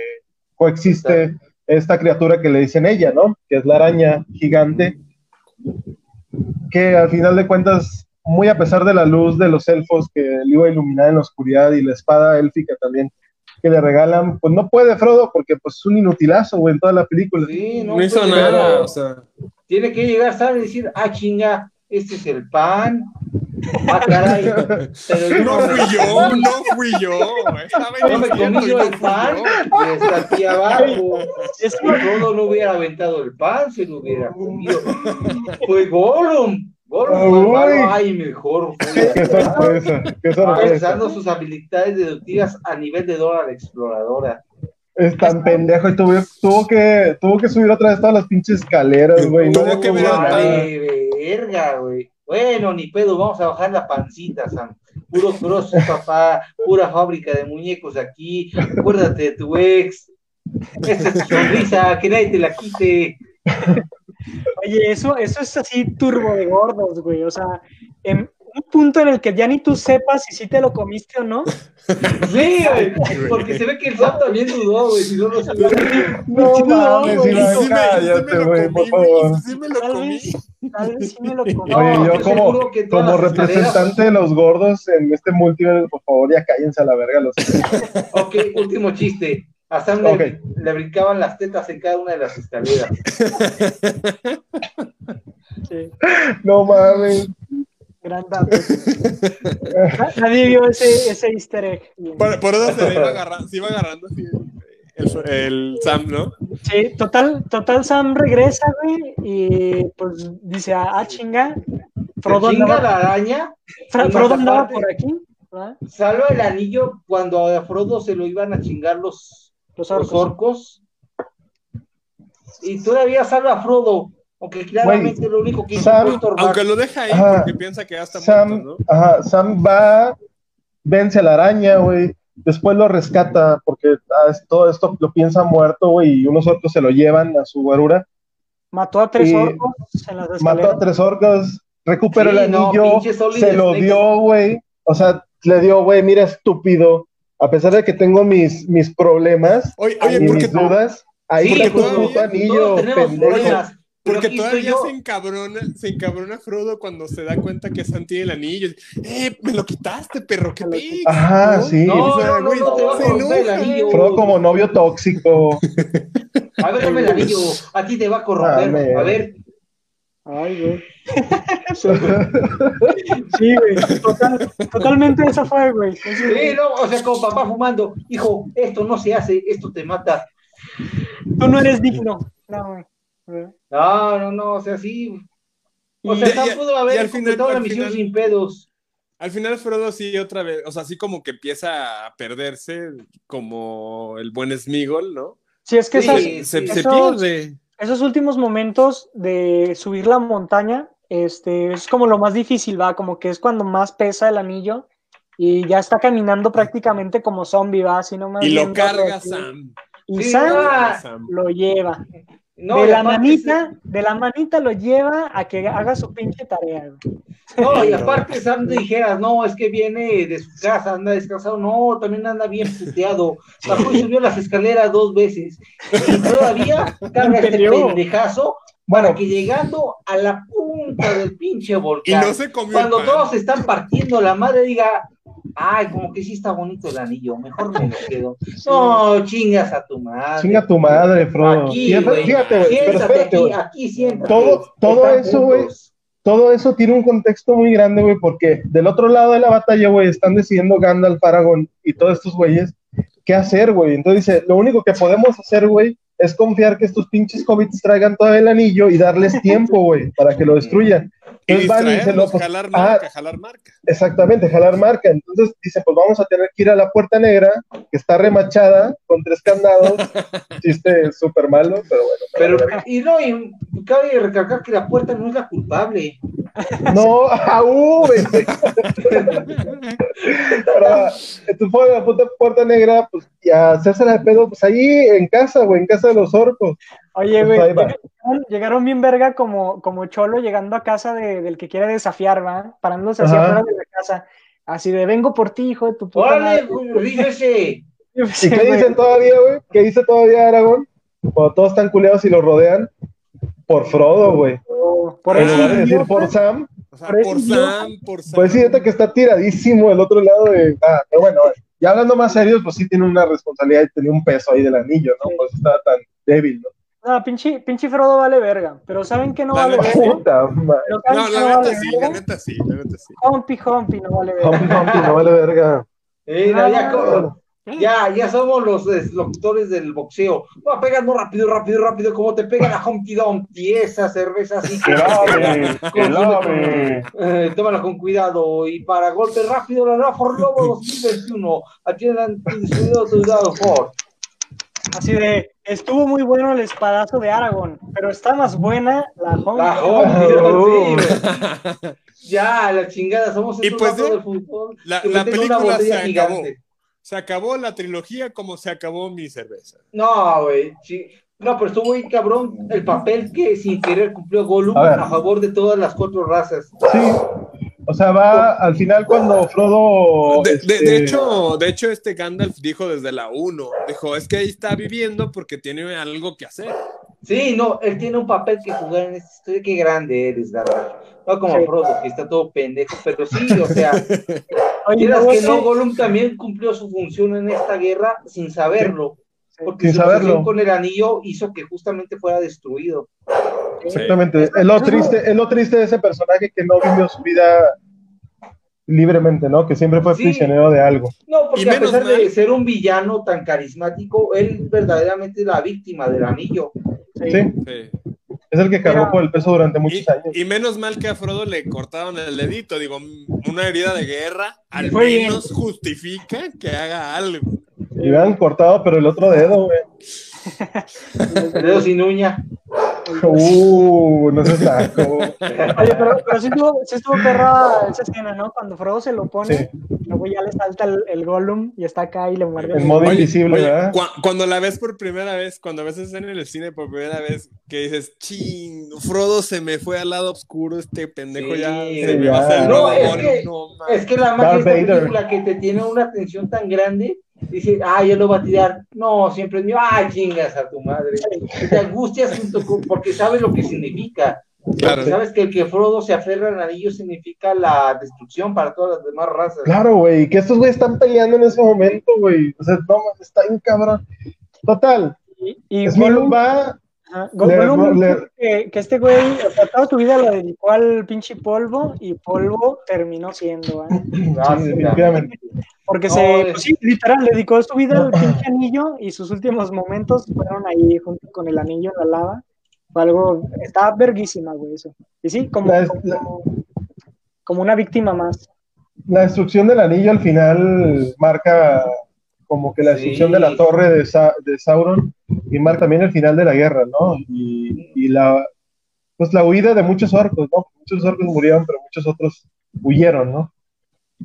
coexiste esta criatura que le dicen ella, ¿no? Que es la araña gigante, que al final de cuentas, muy a pesar de la luz de los elfos que le iba a iluminar en la oscuridad y la espada élfica también que le regalan, pues no puede Frodo porque pues es un inutilazo, güey, en toda la película.
Sí,
No hizo
pues,
nada, o sea.
Tiene que llegar, ¿sabes? Y decir, ah, chinga, este es el pan. Ah, caray. Pero yo
No fui yo, no fui yo. Estaba
No me comí yo el pan y está aquí abajo.
Es
Si Frodo no hubiera aventado el pan, se lo hubiera comido. Fue Gollum. Gollum ay, mejor.
Qué sorpresa, qué sorpresa.
Sus habilidades deductivas a nivel de Dora la exploradora.
Es tan pendejo y tuvo, tuvo que tuvo que subir otra vez todas las pinches escaleras, güey. No,
Tuvo que
no,
ver
nada.
Vale, verga, güey. Bueno, ni pedo, vamos a bajar la pancita, Sam. Puro cross, papá, pura fábrica de muñecos aquí. Acuérdate de tu ex. Esta es tu sonrisa, que nadie te la quite.
Oye, eso, eso es así turbo de gordos, güey. O sea, en un punto en el que ya ni tú sepas si sí te lo comiste o no.
Sí, güey, porque se ve que el Sam también dudó, güey, si no, no hubiera dicho.
No
no,
mames,
güey.
Sí sí me
cállate,
lo
güey,
comí, lo
Tal
comí.
vez, tal vez sí me lo como.
Oye,
No,
yo como, como representante de los gordos en este multiverso, por favor, ya cállense a la verga los
Ok, último chiste. A Sam le, le brincaban las tetas en cada una de las escaleras.
Sí,
No mames.
Gran dato. Nadie vio ese, ese easter egg.
Por, por eso se le iba agarrando, se iba agarrando así el, el Sam, ¿no?
Sí, total, total Sam regresa, güey, y pues dice, ah, ah, chinga, Frodo
chinga
andaba,
la araña,
Frodo andaba por aquí, ¿verdad?
salva el anillo cuando a Frodo se lo iban a chingar los,
Los
los
orcos.
orcos. Y todavía salva a Frodo, aunque claramente lo único que hizo
Sam,
fue.
Aunque lo deja ahí
Ajá.
porque piensa que ya está
Sam,
muerto, ¿no?
ajá, Sam va, vence a la araña, güey. Después lo rescata porque ah, es- todo esto lo piensa muerto, güey, y unos orcos se lo llevan a su guarura.
Mató a tres
Y
orcos en las
Mató a tres orcos, recupera
Sí,
el anillo, se lo
Snake.
dio, güey. O sea, le dio, güey, mira, estúpido. A pesar de que tengo mis, mis problemas
Oye,
y
oye, ¿por qué,
mis dudas, ahí
Sí,
está tu puto anillo, pendejo.
Porque todavía
yo.
se encabrona, se encabrona Frodo cuando se da cuenta que Sam tiene el anillo. Eh, me lo quitaste, perro,
lo
pic.
Ajá,
¿no?
sí.
No,
O sea, güey,
te
se enoja.
Frodo como novio tóxico.
A ver, dame el anillo. A ti te va a corromper. A ver,
Ay, güey. Sí, güey. Total- totalmente eso fue, güey. Eso,
Sí, no, o sea, como papá fumando, hijo, esto no se hace, esto te mata.
Tú no eres digno. No, güey.
No, no, no, o sea, sí. O sea, Sam pudo haber
y al final-
completado la misión
final-
sin pedos.
Al final Frodo sí otra vez, o sea, así como que empieza a perderse como el buen Smigol, ¿no?
Sí, es que
Sí,
esas-
sí.
Se, se
Esos-
pierde.
esos últimos momentos de subir la montaña, este, es como lo más difícil, va, como que es cuando más pesa el anillo y ya está caminando prácticamente como zombie, va, así nomás.
Y lo carga. Sam.
Y
Sí,
Sam
Sam.
lo lleva.
No,
de
y
la manita, de la manita lo lleva a que haga su pinche tarea, güey.
No, y aparte Sam dijeras, no, es que viene de su casa, anda descansado, no, también anda bien puteado, bajó y subió las escaleras dos veces, y todavía carga este pendejazo para
Bueno,
que llegando a la punta del pinche
Y
volcán,
no se comió
cuando todos se están partiendo la madre diga, ay, como que sí está bonito el anillo, mejor me lo quedo. No, chingas a tu madre.
chinga tu madre, Frodo.
Aquí,
Fíjate, pero espérate,
aquí, aquí siéntate.
Todo- todo eso, güey, todo eso tiene un contexto muy grande, güey, porque del otro lado de la batalla, güey, están decidiendo Gandalf, Aragorn y todos estos güeyes qué hacer, güey. Entonces dice, lo único que podemos hacer, güey, es confiar que estos pinches hobbits traigan todo el anillo y darles tiempo, güey, para que lo destruyan.
Y
Entonces van y dicen, no,
distraerlos,
pues,
jalar
ah,
marca, jalar marca.
Exactamente, jalar marca. Entonces dice, pues vamos a tener que ir a la puerta negra, que está remachada, con tres candados. Chiste súper malo, pero bueno.
Pero, y no, y cabe recalcar que la puerta no es la culpable.
No, aú, güey. Pero, entonces fue la puta puerta negra, pues, y a hacerse la de pedo, pues ahí en casa, güey, en casa de los orcos.
Oye,
Pues
güey, llegaron, llegaron bien verga como, como cholo llegando a casa de- del que quiere desafiar, ¿va? Parándose hacia afuera de la casa. Así de, vengo por ti, hijo de tu puta
¡Órale,
madre".
rífese!
¿Y qué dicen todavía, güey? ¿Qué dice todavía Aragón? Cuando todos están culeados y lo rodean, por Frodo, güey.
Por
En
eso,
lugar de decir por Sam,
O sea,
Por eso
por Sam, por Sam.
pues sí, que está tiradísimo del otro lado de. Ah, pero bueno, ya hablando más serios, pues sí tiene una responsabilidad y tenía un peso ahí del anillo, ¿no?
Sí.
Pues estaba tan débil, ¿no?
No, pinche, pinche Frodo vale verga. Pero ¿saben qué no
La
vale
neta,
verga?
Puta madre.
Pero ¿saben
No, la
no
neta
vale
sí, la
verga?
neta sí, la neta sí.
Humpy Humpy no vale verga.
Humpty Humpty, no vale verga.
Eh, no, ya, ya, ya somos los eh, locutores del boxeo. Va pegando rápido, rápido, rápido, como te pega la Humpty Dumpty, esa cerveza así.
Que lave, que lave.
eh, tómala con cuidado. Y para golpe rápido, la nueva For Lobo 2021. Atiendan tu autorizado Ford.
Así de, estuvo muy bueno el espadazo de Aragón, pero está más buena la Humpty.
La.
Humpty
Dumpty. güey. Ya, la chingada, somos
Y pues, eh,
del fútbol.
La,
que
la película se acabó.
gigante.
Se acabó la trilogía como se acabó mi cerveza.
No, güey. sí. No, pero estuvo muy cabrón el papel que sin querer cumplió Gollum
A
a, favor de todas las cuatro razas.
Sí. O sea, va al final cuando Frodo.
De, de-
este,
de hecho, de hecho, este Gandalf dijo desde la 1, dijo, es que ahí está viviendo porque tiene algo que hacer.
Sí, no, él tiene un papel que jugar en esta historia. Qué grande eres, verdad. No como
Sí.
Frodo, que está todo pendejo, pero sí, o sea, quieras que no, Gollum también cumplió su función en esta guerra sin saberlo. Porque
Sin
su
saberlo.
con el anillo hizo que justamente fuera destruido.
Sí.
Exactamente. Es lo triste, es lo triste de ese personaje que no vivió su vida libremente, ¿no? Que siempre fue
Sí.
prisionero de algo.
No,
Y
porque a pesar de ser un villano tan carismático, él verdaderamente es la víctima del anillo.
Sí.
Sí.
Sí.
Es el que cargó por el peso durante muchos
Y,
años.
y menos mal que a Frodo le cortaron el dedito. Digo, una herida de guerra al
Fue bien.
menos justifica que haga algo.
Y me han cortado, pero el otro dedo, güey.
Dedo sin uña.
Uh, no se sacó.
Oye, pero, pero sí, estuvo, sí estuvo perra esa escena, ¿no? Cuando Frodo se lo pone,
Sí.
luego ya le salta el, el Gollum y está acá y le muerde.
En modo invisible,
oye,
¿verdad?
cua- cuando la ves por primera vez, cuando ves escena en el cine por primera vez, que dices, ching, Frodo se me fue al lado oscuro, este pendejo
Sí,
ya se me va a hacer
No, es que-
no.
Es que la magia de esta película que te tiene una tensión tan grande, dice, ah, ya lo va a tirar. No, siempre es mío, ah, chingas a tu madre. Te angustias junto con, porque sabes lo que significa.
Claro.
Sabes que el que Frodo se aferra al anillo significa la destrucción para todas las demás razas.
Claro, güey, que estos güeyes están peleando en ese momento, güey. O sea, no, está bien cabrón. Total,
Y, y Gollum-
va, Le- le-
que, que este güey, o sea, toda su vida lo dedicó al pinche polvo y polvo terminó siendo, ¿eh?
Ah,
sí,
sí,
definitivamente.
Porque
No,
se,
es-
pues sí, literal, dedicó su vida al pinche anillo y sus últimos momentos fueron ahí junto con el anillo en la lava. Fue algo, estaba verguísima, güey, eso. Y sí, como,
La-
como, como una víctima más.
la destrucción del anillo al final marca como que la destrucción
Sí.
de la torre de, Sa- de Sauron y marca también el final de la guerra, ¿no? Y, y la pues la huida de muchos orcos, ¿no? Muchos orcos murieron, pero muchos otros huyeron, ¿no?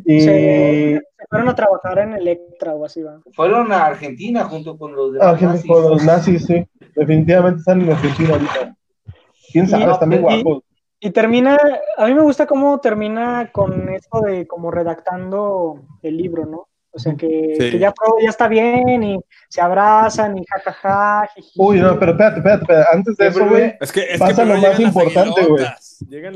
Y
Se, se fueron a trabajar en Electra o así, va.
Fueron a Argentina junto con los demás
Argentina,
nazis.
con los nazis, sí. Definitivamente están en Argentina ahorita. ¿Quién sabe?
Y-
Están bien
y-
guapos.
Y termina, a mí me gusta cómo termina con esto de como redactando el libro, ¿no? O sea, que,
Sí.
que ya, Frodo ya está bien y se abrazan y jajaja.
Uy, no, pero espérate, espérate, espérate. Antes de
Sí,
eso, güey.
Es que, es
Pasa
que
lo más importante, güey.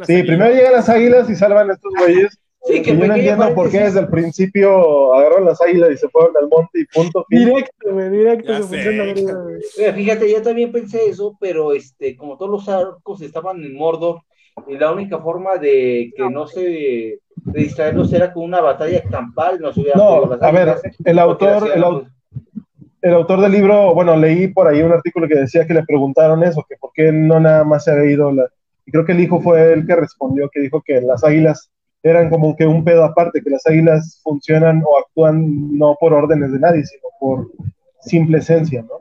Sí, primero llegan las águilas y salvan a estos güeyes.
Sí, que
yo no entiendo por qué desde el principio agarraron las águilas y se fueron al monte y punto. fin.
Directo, güey, directo. Güey.
Fíjate, yo también pensé eso, pero este, como todos los arcos estaban en Mordor, y la única forma de que no se de distraerlos era con una batalla campal, no las
a ver, el autor, el, au- el autor del libro, bueno, leí por ahí un artículo que decía que le preguntaron eso, que por qué no nada más se había ido la... Y creo que el hijo fue el que respondió, que dijo que las águilas eran como que un pedo aparte, que las águilas funcionan o actúan no por órdenes de nadie, sino por simple esencia, ¿no?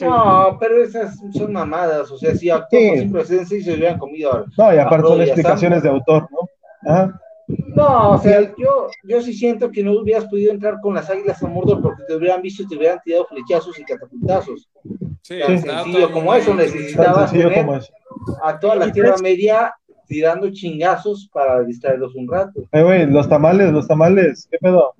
No, pero esas son mamadas, o sea, si actuó
Sí.
con simple esencia y se hubieran comido. a-
No, y aparte son explicaciones de autor, ¿no? Ajá.
No, o sea, yo, yo sí siento que no hubieras podido entrar con las águilas a Mordor porque te hubieran visto y te hubieran tirado flechazos y catapultazos.
Sí,
Tan sencillo como eso, necesitabas tener
como eso.
a toda la Tierra
tres-
Media tirando chingazos para distraerlos un rato.
Eh, güey, los tamales, los tamales, ¿qué pedo?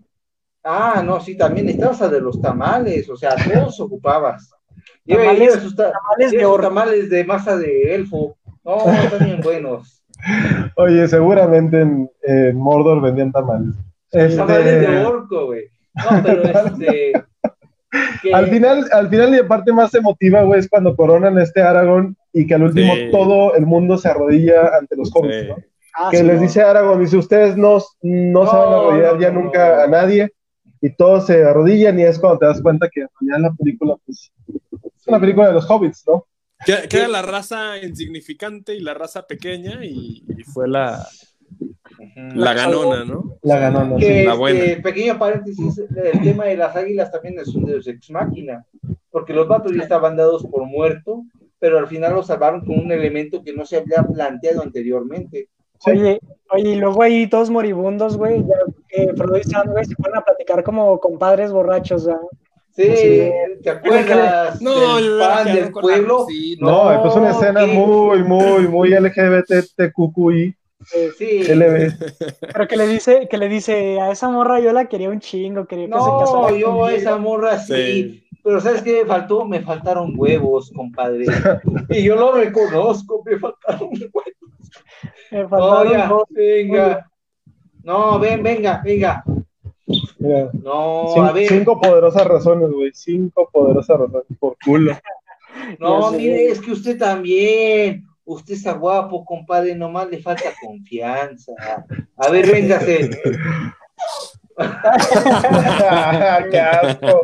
Ah, no, sí, también estabas a de los tamales, o sea, todos ocupabas. Lleva,
Tamales-
lleva sus, ta-
tamales de
sus tamales de masa de elfo. No, están bien buenos.
Oye, seguramente en, en Mordor vendían tamales.
Tamales de
Este,
orco, güey. No, pero este. Que-
al final, al final y la parte más emotiva, güey, es cuando coronan a este Aragorn y que al último
Sí.
todo el mundo se arrodilla ante los hobbits,
Sí.
¿no?
Ah,
Que
sí,
les
no.
dice Aragorn, dice, ustedes no, no, se van a
No,
arrodillar
no,
ya
no,
nunca
no.
a nadie y todos se arrodillan y es cuando te das cuenta que en realidad la película, pues, es una película de los hobbits, ¿no?
Que, que era la raza insignificante y la raza pequeña y, y fue la. La ganona, ¿no?
La ganona,
Que,
sí.
la
este,
buena.
pequeño paréntesis, el tema de las águilas también es un deus ex máquina, porque los vatos ya estaban dados por muerto, pero al final los salvaron con un elemento que no se había planteado anteriormente.
Sí.
Oye, oye, y luego ahí todos moribundos, güey, ya que Frodo y Sam, güey, se ponen a platicar como compadres borrachos, ¿verdad?
Sí,
Sí.
¿te acuerdas
No,
del pan pueblo?
la- sí,
No, pues una escena
¿qué?
muy, muy, muy LGBTQI,
Sí.
LB.
Pero que le dice, que le dice, a esa morra yo la quería un chingo, quería que se casara
No, yo
conmigo".
esa morra sí.
Sí.
Pero ¿sabes qué me faltó? Me faltaron huevos, compadre. Y yo lo reconozco, me faltaron huevos.
Me
No,
faltaron
venga. No, ven, venga, venga.
Mira,
No, a ver.
cinco poderosas razones, güey. Cinco poderosas razones. Por culo.
No, mire, es que usted también. Usted está guapo, compadre, nomás le falta confianza. A ver, véngase.
¡Qué asco!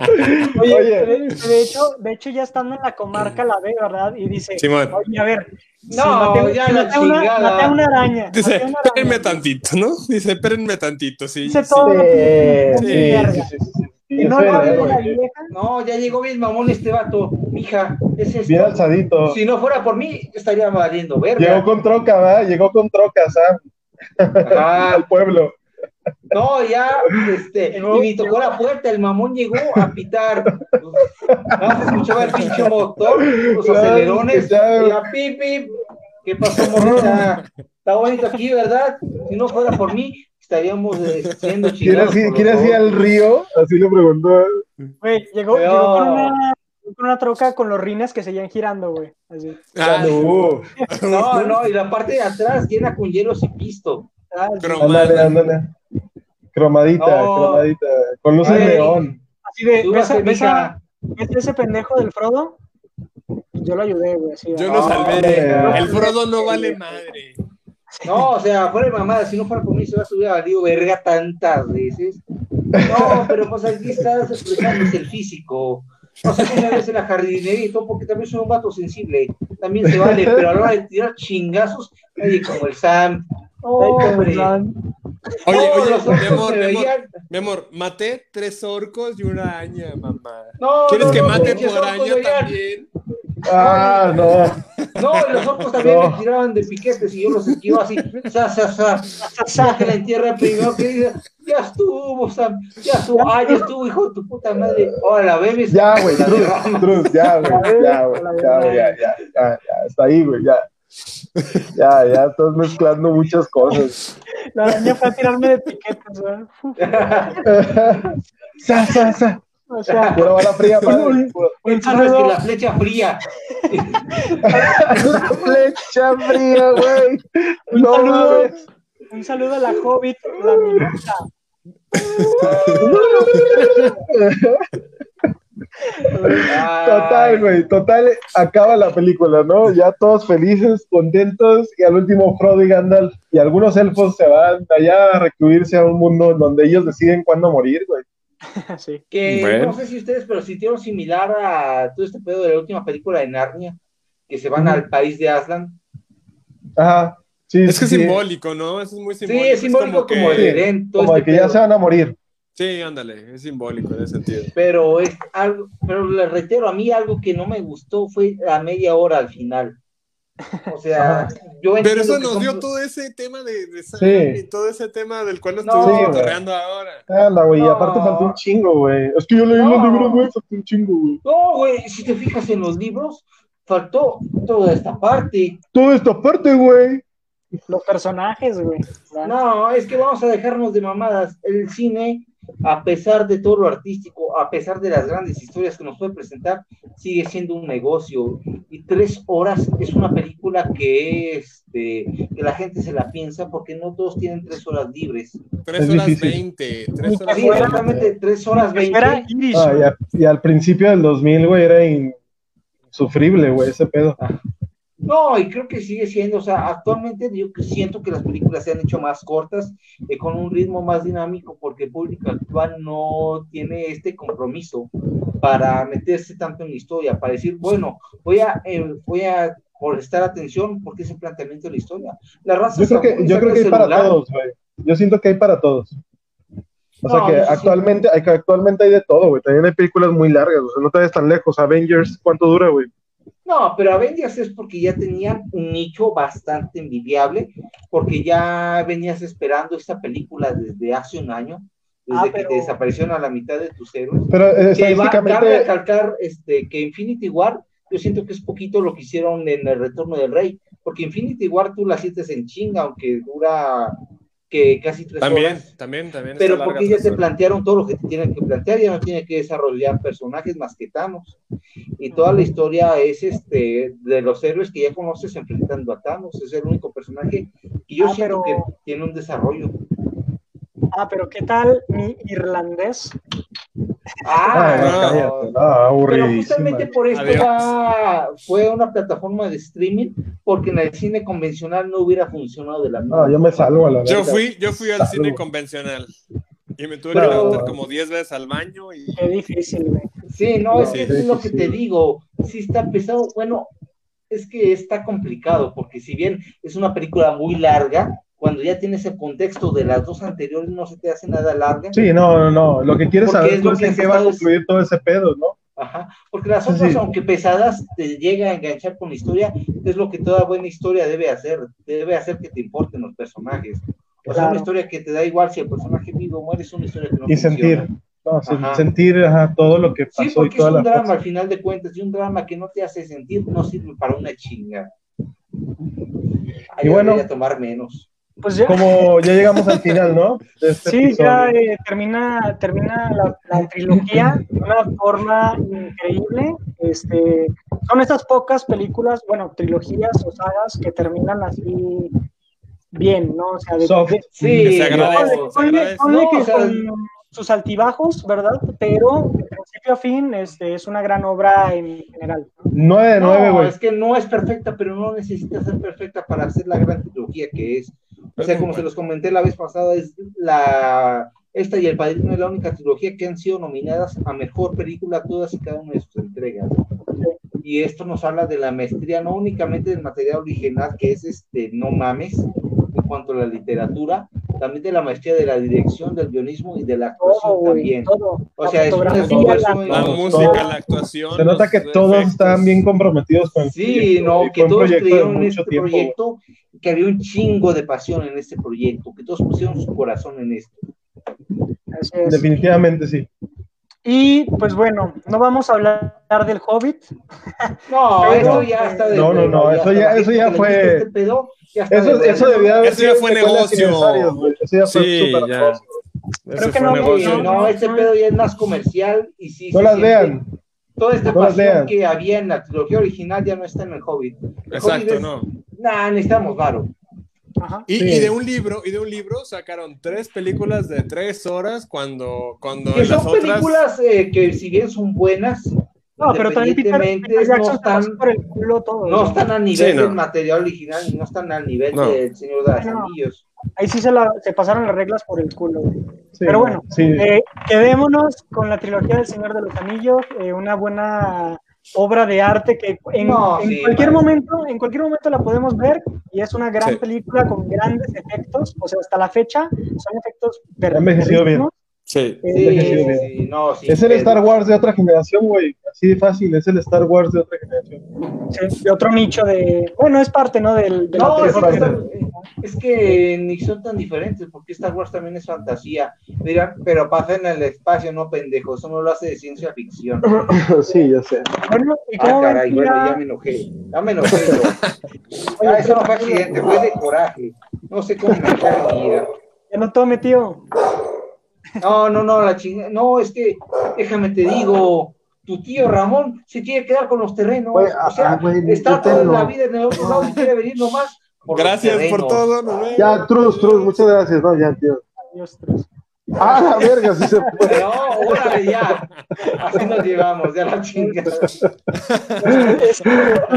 Oye,
Oye,
de, de hecho, de hecho ya estando en la comarca la ve, ¿verdad? Y dice,
Simón.
oye, a ver, si
No,
maté-
ya
si
la
maté una,
chingada.
maté una araña.
Dice,
una araña".
espérenme tantito, ¿no? Dice, espérenme tantito, sí.
Dice
sí.
todo.
sí,
Sí,
sí,
Y no
héroe,
la vieja.
Ya llegó bien mamón este vato. Mija, es esto.
Bien alzadito.
Si no fuera por mí, estaría valiendo verga.
Llegó con troca, ¿verdad? Llegó con troca, Sam,
Ajá.
al pueblo.
No, ya, este, y me tocó la puerta, el mamón llegó a pitar. Nada más escuchaba el pinche motor, los
Claro,
acelerones,
ya-
y ya, pip, pip. ¿Qué pasó, morrita? Está bonito aquí, ¿verdad? Si no fuera por mí, estaríamos eh, siendo
¿Quieres
chingados.
¿quieres ir al río? Así le preguntó.
Güey, llegó,
Pero-
llegó con, una, con una troca con los rines que seguían girando, güey. Así.
Ah,
Uh,
No, no, y la parte de atrás llena con hielos y pisto.
Ah,
ándale, ándale. Cromadita,
No.
cromadita. Con luces
Ay.
neón.
Así de, ¿ves, ves
mija.
a- ves a ese pendejo del Frodo? Yo lo ayudé, güey. Así,
Yo
ah,
lo
No,
salvé.
no.
El Frodo no vale madre.
No, o sea, fuera de mamada, si no fuera por mí se va a subir a Río Verga tantas veces. No, pero pues aquí estás expresándose el físico. O sea, una vez en la jardinería y todo, porque también soy un vato sensible. También se vale, pero a la hora de tirar chingazos, nadie como el Sam. No,
plan.
Oye,
No,
oye,
los
mi amor,
se
mi amor, mi amor, maté tres orcos y una araña, mamá.
No,
¿Quieres
no,
que
no,
mate tu
orcos
araña también?
Ah, no.
No, y los orcos también
No.
me tiraban de piquetes y yo los esquivo así, sa, sa, sa, sa, que la entierra primero que diga, ya estuvo, Sam, ya estuvo, ah, ya estuvo, hijo de tu puta madre. Ahora, bebes.
Ya, güey, Truz. Truz, ya, güey, ya, güey, ya, güey, ya, ya, ya, ya, está ahí, güey, ya. Ya, ya estás mezclando muchas cosas.
La araña fue a tirarme de piquetes, güey.
Sa, sa, sa.
O sea,
Pura bala fría, padre.
Un- un
Sabes que
saludo,
la flecha fría.
La flecha fría, güey.
un
No
saludo,
mames.
un saludo a la Hobbit, la minuta.
Total, güey, total, acaba la película, ¿no? Ya todos felices, contentos, y al último Frodo y Gandalf y algunos elfos se van allá a recluirse a un mundo donde ellos deciden cuándo morir, güey.
Sí.
Que
Bueno.
no sé si ustedes, pero sintieron similar a todo este pedo de la última película de Narnia, que se van al país de Aslan.
Ajá, sí,
Es que es
sí,
simbólico, ¿no? Eso es muy
Sí,
simbólico.
es simbólico como,
que-
el Edén, todo
Como
este
que ya se van a morir.
Sí, ándale, es simbólico en ese sentido.
Pero es algo, pero le reitero, a mí algo que no me gustó fue la media hora al final. O sea, yo
Pero eso nos
son-
dio todo ese tema de, de sangre
Sí.
y todo ese tema del cual nos
No,
estuvimos
güey.
cotorreando ahora.
Anda, güey, y
No.
aparte faltó un chingo, güey. Es que yo leí
No.
los libros, güey, faltó un chingo, güey.
No, güey, si te fijas en los libros, faltó toda esta parte.
Toda esta parte, güey.
Los personajes, güey.
No, es que vamos a dejarnos de mamadas. El cine, a pesar de todo lo artístico, a pesar de las grandes historias que nos puede presentar, sigue siendo un negocio. Y tres horas es una película que, este, que la gente se la piensa porque no todos tienen tres horas libres.
Tres
Es
horas veinte.
Sí, exactamente, tres horas veinte.
Ah, y, al principio del 2000, güey, era insufrible, güey, ese pedo.
No, y creo que sigue siendo, o sea, actualmente yo siento que las películas se han hecho más cortas, eh, con un ritmo más dinámico, porque el público actual no tiene este compromiso para meterse tanto en la historia, para decir, bueno, voy a, eh, voy a prestar atención porque es el planteamiento de la historia. La raza
Yo creo que, yo creo que hay para todos, güey. Yo siento que hay para todos. O sea que
sí.
actualmente, hay, actualmente hay de todo, güey. También hay películas muy largas, o sea, no te vayas tan lejos. Avengers, ¿cuánto dura, güey?
No, pero Avengers es porque ya tenían un nicho bastante envidiable, porque ya venías esperando esta película desde hace un año, desde
Ah,
que te desaparecieron a la mitad de tus héroes.
Pero eh,
Que va, recalcar este, que Infinity War, yo siento que es poquito lo que hicieron en el Retorno del Rey, porque Infinity War tú la sientes en chinga, aunque dura que casi tres
También,
horas.
también, también.
Pero porque ya
horas.
plantearon todo lo que te tienen que plantear, ya no tiene que desarrollar personajes más que Thanos. Y toda la historia es este de los héroes que ya conoces enfrentando a Thanos. Es el único personaje que yo
Ah,
siento
pero-
que tiene un desarrollo.
Ah, pero ¿qué tal mi irlandés?
Ah,
Ay,
no.
no,
Pero justamente por esto fue una plataforma de streaming, porque en el cine convencional no hubiera funcionado de la misma
No, yo me salgo a la
Yo fui, yo fui al
Salgo.
cine convencional y me tuve que levantar como 10 veces al baño y
Qué difícil.
Sí, no, es
Sí,
que
sí,
es lo que
sí.
te digo, sí está pesado, bueno, es que está complicado, porque si bien es una película muy larga, cuando ya tienes el contexto de las dos anteriores no se te hace nada larga,
Sí, no, no, no. Lo que quieres
Porque
saber
es lo
es
que
en
has
qué va a concluir todo ese pedo, ¿no?
Ajá, porque las otras,
sí.
aunque pesadas, te llega a enganchar con la historia, es lo que toda buena historia debe hacer, debe hacer que te importen los personajes. O sea, una historia que te da igual si el personaje vive o muere, es una historia que no
Y
funciona.
sentir, no,
Ajá.
sentir ajá, todo lo que pasó
Sí,
y
porque es
toda
un
la
drama
cosa.
al final de cuentas, y un drama que no te hace sentir no sirve para una chinga.
Y bueno-
voy a tomar menos.
Pues ya,
Como ya llegamos al final, ¿no? Este
sí, ya eh, termina, termina la, la trilogía de una forma increíble. Este, son estas pocas películas, bueno, trilogías o sagas que terminan así bien, ¿no? O sea, de,
Soft.
de-
Sí,
Que se agradece,
no,
se
ponle,
agradece.
ponle
No,
que
o sea,
con sus altibajos, ¿verdad? Pero de principio a fin este, es una gran obra en general. ¿no?
9 de 9,
no,
güey.
es que no es perfecta, pero no necesita ser perfecta para hacer la gran trilogía que es. O sea, como se los comenté la vez pasada, es la esta y El Padrino es la única trilogía que han sido nominadas a mejor película todas y cada una de sus entregas. Y esto nos habla de la maestría no únicamente del material original, que es este no mames en cuanto a la literatura, también de la maestría de la dirección, del guionismo y de la actuación también.
todo.
O
La
sea, es un esfuerzo
la-
en-
La música, la actuación.
Se nota que todos
efectos.
estaban bien comprometidos con el
Sí,
proyecto,
no, que todos creyeron en
mucho
este
tiempo,
proyecto, que había un chingo de pasión en este proyecto, que todos pusieron su corazón en esto.
Así es.
Definitivamente sí.
Y pues bueno, no vamos a hablar del Hobbit.
No,
Pero-
eso ya está de
No, no, no, eso ya- eso ya fue-
este pedo, ya
Eso,
de
eso debía haber
Eso ya fue negocio.
Eso ya fue
Sí,
súper
ya. Ese
Creo que no,
negocio.
No, este pedo ya es más comercial y sí.
No las
siente-
vean.
Toda esta
no
pasión que había en la trilogía original ya no está en el Hobbit. El Hobbit
Exacto,
es-
no.
Nah, necesitamos varo.
Ajá.
Y,
Sí.
y de un libro, y de un libro sacaron tres películas de tres horas cuando, cuando
Que
las
son
otras.
películas eh, que si bien son buenas,
No, pero también Peter,
independientemente
Peter
no
Jackson
están
por el culo todo.
no
¿no?
están a nivel
Sí, no.
del material original y no están al nivel
No.
del Señor de los
No.
Anillos.
Ahí sí se, la- se pasaron las reglas por el culo.
Sí,
Pero bueno,
sí.
eh, quedémonos con la trilogía del Señor de los Anillos, eh, una buena obra de arte que en,
No,
en
sí,
cualquier
vale.
momento, en cualquier momento la podemos ver y es una gran
Sí.
película con grandes efectos, o sea, hasta la fecha son efectos perrísimos.
Sí.
Sí, sí, no, sí,
Es el Star Wars de otra generación, güey. Así de fácil, es el Star Wars de otra generación.
sí, de otro nicho de, bueno, es parte, ¿no? Del, de la
No, es que,
trilogía.
Star- es que ni son tan diferentes, porque Star Wars también es fantasía. Dirán, pero pasa en el espacio, no pendejo, eso no lo hace de ciencia ficción.
sí, ya sé.
Bueno, ¿y
Ah,
cómo ven
caray,
que
bueno,
ya-
me enojé. Ya me enojé yo. Ah, eso no fue accidente, fue de coraje. No sé cómo me cae mi vida.
ya no tome, tío?
No, no, no, la chingada. No, es que, déjame te digo, tu tío Ramón se quiere quedar con los terrenos. O sea,
ah,
está toda la vida en el otro lado y quiere venir nomás. por
Gracias por todo. nos vemos.
Ya, Truz, Truz, muchas gracias. No, ya, tío.
Dios, Dios.
Ah, la verga, sí se fue.
No, órale ya. Así nos llevamos, ya la chingada.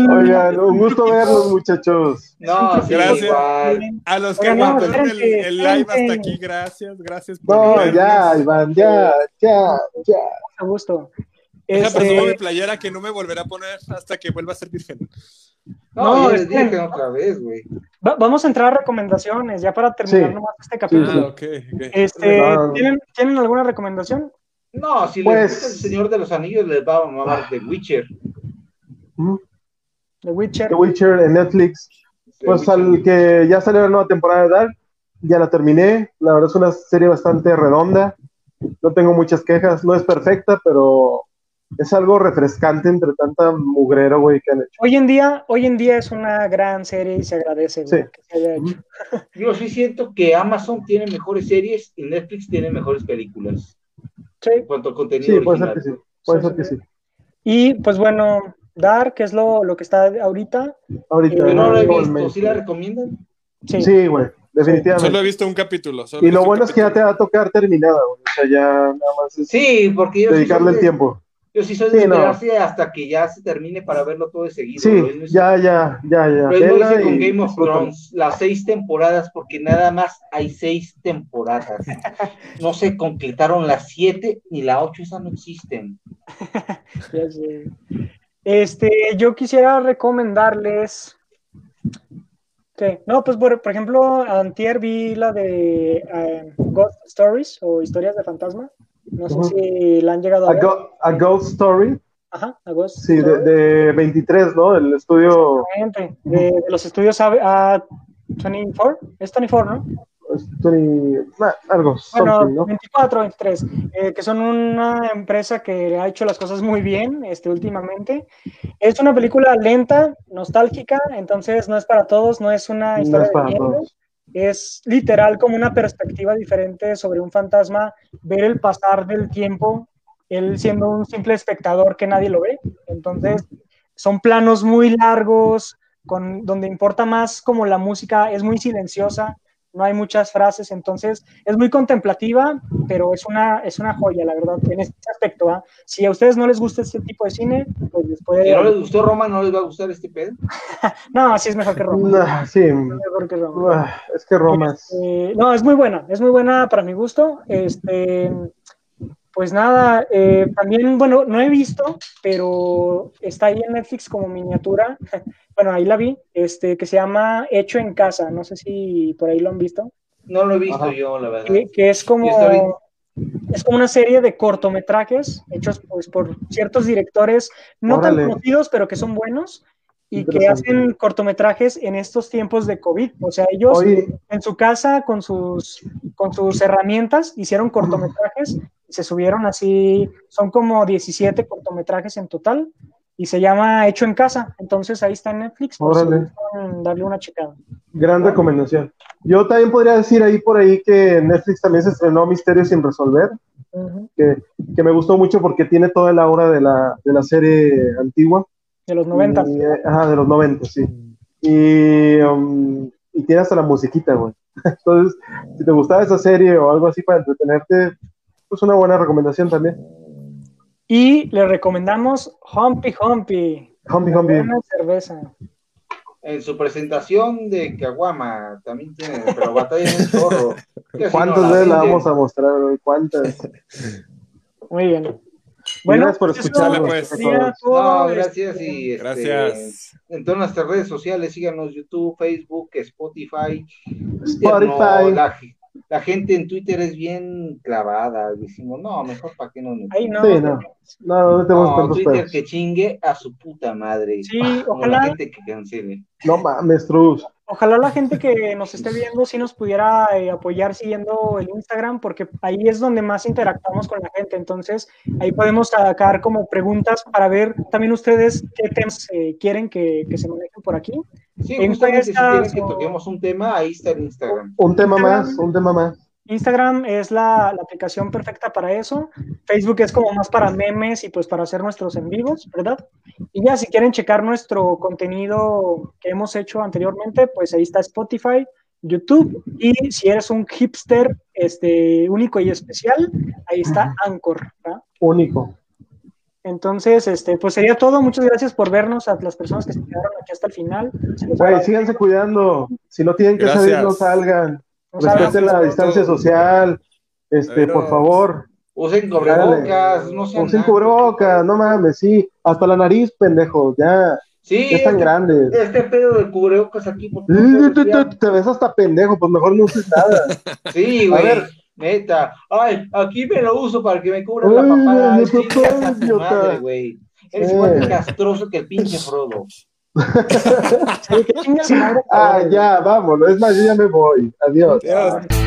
Oigan, un gusto verlos, muchachos.
No, sí,
Gracias.
igual.
A los que
no,
aguantaron el, live hasta aquí, gracias, gracias por
No,
vernos.
ya, Iván, ya, ya, ya.
A gusto.
Deja
Este,
presumo mi playera que no me volverá a poner hasta que vuelva a ser virgen.
No,
No,
les dije otra vez, güey.
Va- vamos a entrar a recomendaciones ya para terminar
Sí.
nomás este capítulo.
Ah, ok, ok.
Este,
No.
¿tienen, ¿Tienen alguna recomendación?
No, si
Pues-
les gusta el Señor de los Anillos, les va a mamar The Witcher.
Mm,
The Witcher.
The Witcher en Netflix.
The
Pues
Witcher.
al que ya salió la nueva temporada de Dark, ya la terminé. La verdad es una serie bastante redonda. No tengo muchas quejas. No es perfecta, pero es algo refrescante entre tanta mugrero, güey, que han hecho.
Hoy en día, hoy en día es una gran serie y se agradece güey,
Sí.
que se haya hecho.
Yo sí siento que Amazon tiene mejores series y Netflix tiene mejores películas.
Sí.
En cuanto a contenido
Sí, puede ser que sí. Puede
Sí,
ser que
sí.
sí.
Y pues bueno, Dark, que es lo, lo que está ahorita.
Ahorita.
Yo no la he
todo el
visto,
mes.
¿sí la recomiendan?
Sí.
Sí, güey, definitivamente.
Solo he visto un capítulo.
Y lo bueno es que ya te va a tocar terminada, güey. O sea, ya nada más es
Sí, porque yo
dedicarle el
de-
tiempo.
Yo sí soy de
Sí, no.
esperarse hasta que ya se termine para verlo todo de seguido.
Sí, ya, ya, ya, ya.
lo mismo
Vela
hice con Game of. Thrones, las seis temporadas, porque nada más hay seis temporadas. No se completaron las siete ni la ocho, esas no existen.
Ya sé. Este, yo quisiera recomendarles. ¿Qué? No, pues por, por ejemplo, antier vi la de eh, Ghost Stories o Historias de Fantasma. No sé si la han llegado a
A,
ver.
Go- a Ghost Story,
Ajá, a Ghost
sí, de, de 23, ¿no? El estudio
Exactamente, de, de los estudios a, a 24, es 24, ¿no?
Story, ah, algo,
Bueno,
¿no?
24, 23, eh, que son una empresa que ha hecho las cosas muy bien este, últimamente. Es una película lenta, nostálgica, entonces no es para todos, no es una
No
historia
es para
de
todos.
Es literal como una perspectiva diferente sobre un fantasma, ver el pasar del tiempo, él siendo un simple espectador que nadie lo ve. Entonces, son planos muy largos, con, donde importa más como la música, es muy silenciosa, no hay muchas frases, entonces es muy contemplativa, pero es una, es una joya, la verdad, en este aspecto. ¿ah? Si a ustedes no les gusta este tipo de cine, pues les puede...
Si no les gustó Roma, no les va a gustar este pedo.
No, sí es mejor que Roma.
Nah, sí,
Es mejor que Roma.
ah, es que Roma es...
Eh, no, es muy buena, es muy buena para mi gusto. Este, pues nada, eh, también, bueno, no he visto, pero está ahí en Netflix como miniatura. Bueno, ahí la vi, este, que se llama Hecho en Casa. No sé si por ahí lo han visto.
No lo he visto
Ajá.
yo, la verdad.
Que, que es como es como una serie de cortometrajes hechos pues por ciertos directores no
Órale.
tan conocidos, pero que son buenos y que hacen cortometrajes en estos tiempos de COVID. O sea, ellos
Oye,
en su casa con sus, con sus herramientas hicieron cortometrajes se subieron así, son como 17 cortometrajes en total y se llama Hecho en Casa. Entonces ahí está en Netflix. por si gustan darle una checada.
gran recomendación. Yo también podría decir ahí por ahí que Netflix también se estrenó Misterios sin resolver,
Ujú.
que, que me gustó mucho porque tiene toda la aura de la, de la serie antigua.
De los 90.
Y, eh, ajá, de los 90, sí. Y, um, y tiene hasta la musiquita, güey. Entonces, si te gustaba esa serie o algo así para entretenerte, pues una buena recomendación también.
Y le recomendamos Humpy Humpy.
Humpy Humpy.
Una cerveza.
En su presentación de Caguama también tiene, pero batalla en. Que si
¿Cuántas veces la vamos a mostrar, güey? ¿Cuántas?
Muy bien.
gracias por
pues
escucharnos.
pues.
No, gracias y este,
Gracias.
en todas nuestras redes sociales, síganos YouTube, Facebook, Spotify.
Spotify.
No, la, la gente en Twitter es bien clavada. Decimos, no, mejor para que no.
Ahí no.
Sí, no. No, no tenemos
No,
tantos
Twitter
pedos.
que chingue a su puta madre.
Sí,
Como
ojalá.
la gente que cancele.
No mames, Truz.
Ojalá la gente que nos esté viendo sí nos pudiera eh, apoyar siguiendo el Instagram, porque ahí es donde más interactuamos con la gente. Entonces, ahí podemos sacar como preguntas para ver también ustedes qué temas eh, quieren que, que se manejen por aquí.
Sí,
En
justamente si quieren que toquemos un tema, ahí está el Instagram.
Un tema
Instagram.
más, un tema más.
Instagram es la, la aplicación perfecta para eso. Facebook es como más para memes y pues para hacer nuestros en vivos, ¿verdad? Y ya si quieren checar nuestro contenido que hemos hecho anteriormente, pues ahí está Spotify, YouTube y si eres un hipster este, único y especial, ahí está Anchor. ¿verdad?
Único.
Entonces, este, pues sería todo. Muchas gracias por vernos a las personas que se quedaron aquí hasta el final.
Güey, síganse cuidando. Si no tienen que
Gracias.
salir, no salgan.
Saben-
Respeten la
por
distancia social. Este, por favor.
Usen cubrebocas, no sean
Usen cubrebocas, no mames, sí. Hasta la nariz, pendejo. Ya,
Sí,
ya están
este,
grandes.
este pedo de cubrebocas aquí. no
Te, ves hasta pendejo, pues mejor no uses nada.
Sí,
A
güey.
ver.
Neta. Ay, aquí me lo uso para que me cubra la papada. a. Eres igual de castroso que el pinche Frodo.
Ah, ya, vámonos. Es más, yo ya me voy. Adiós.
Adiós.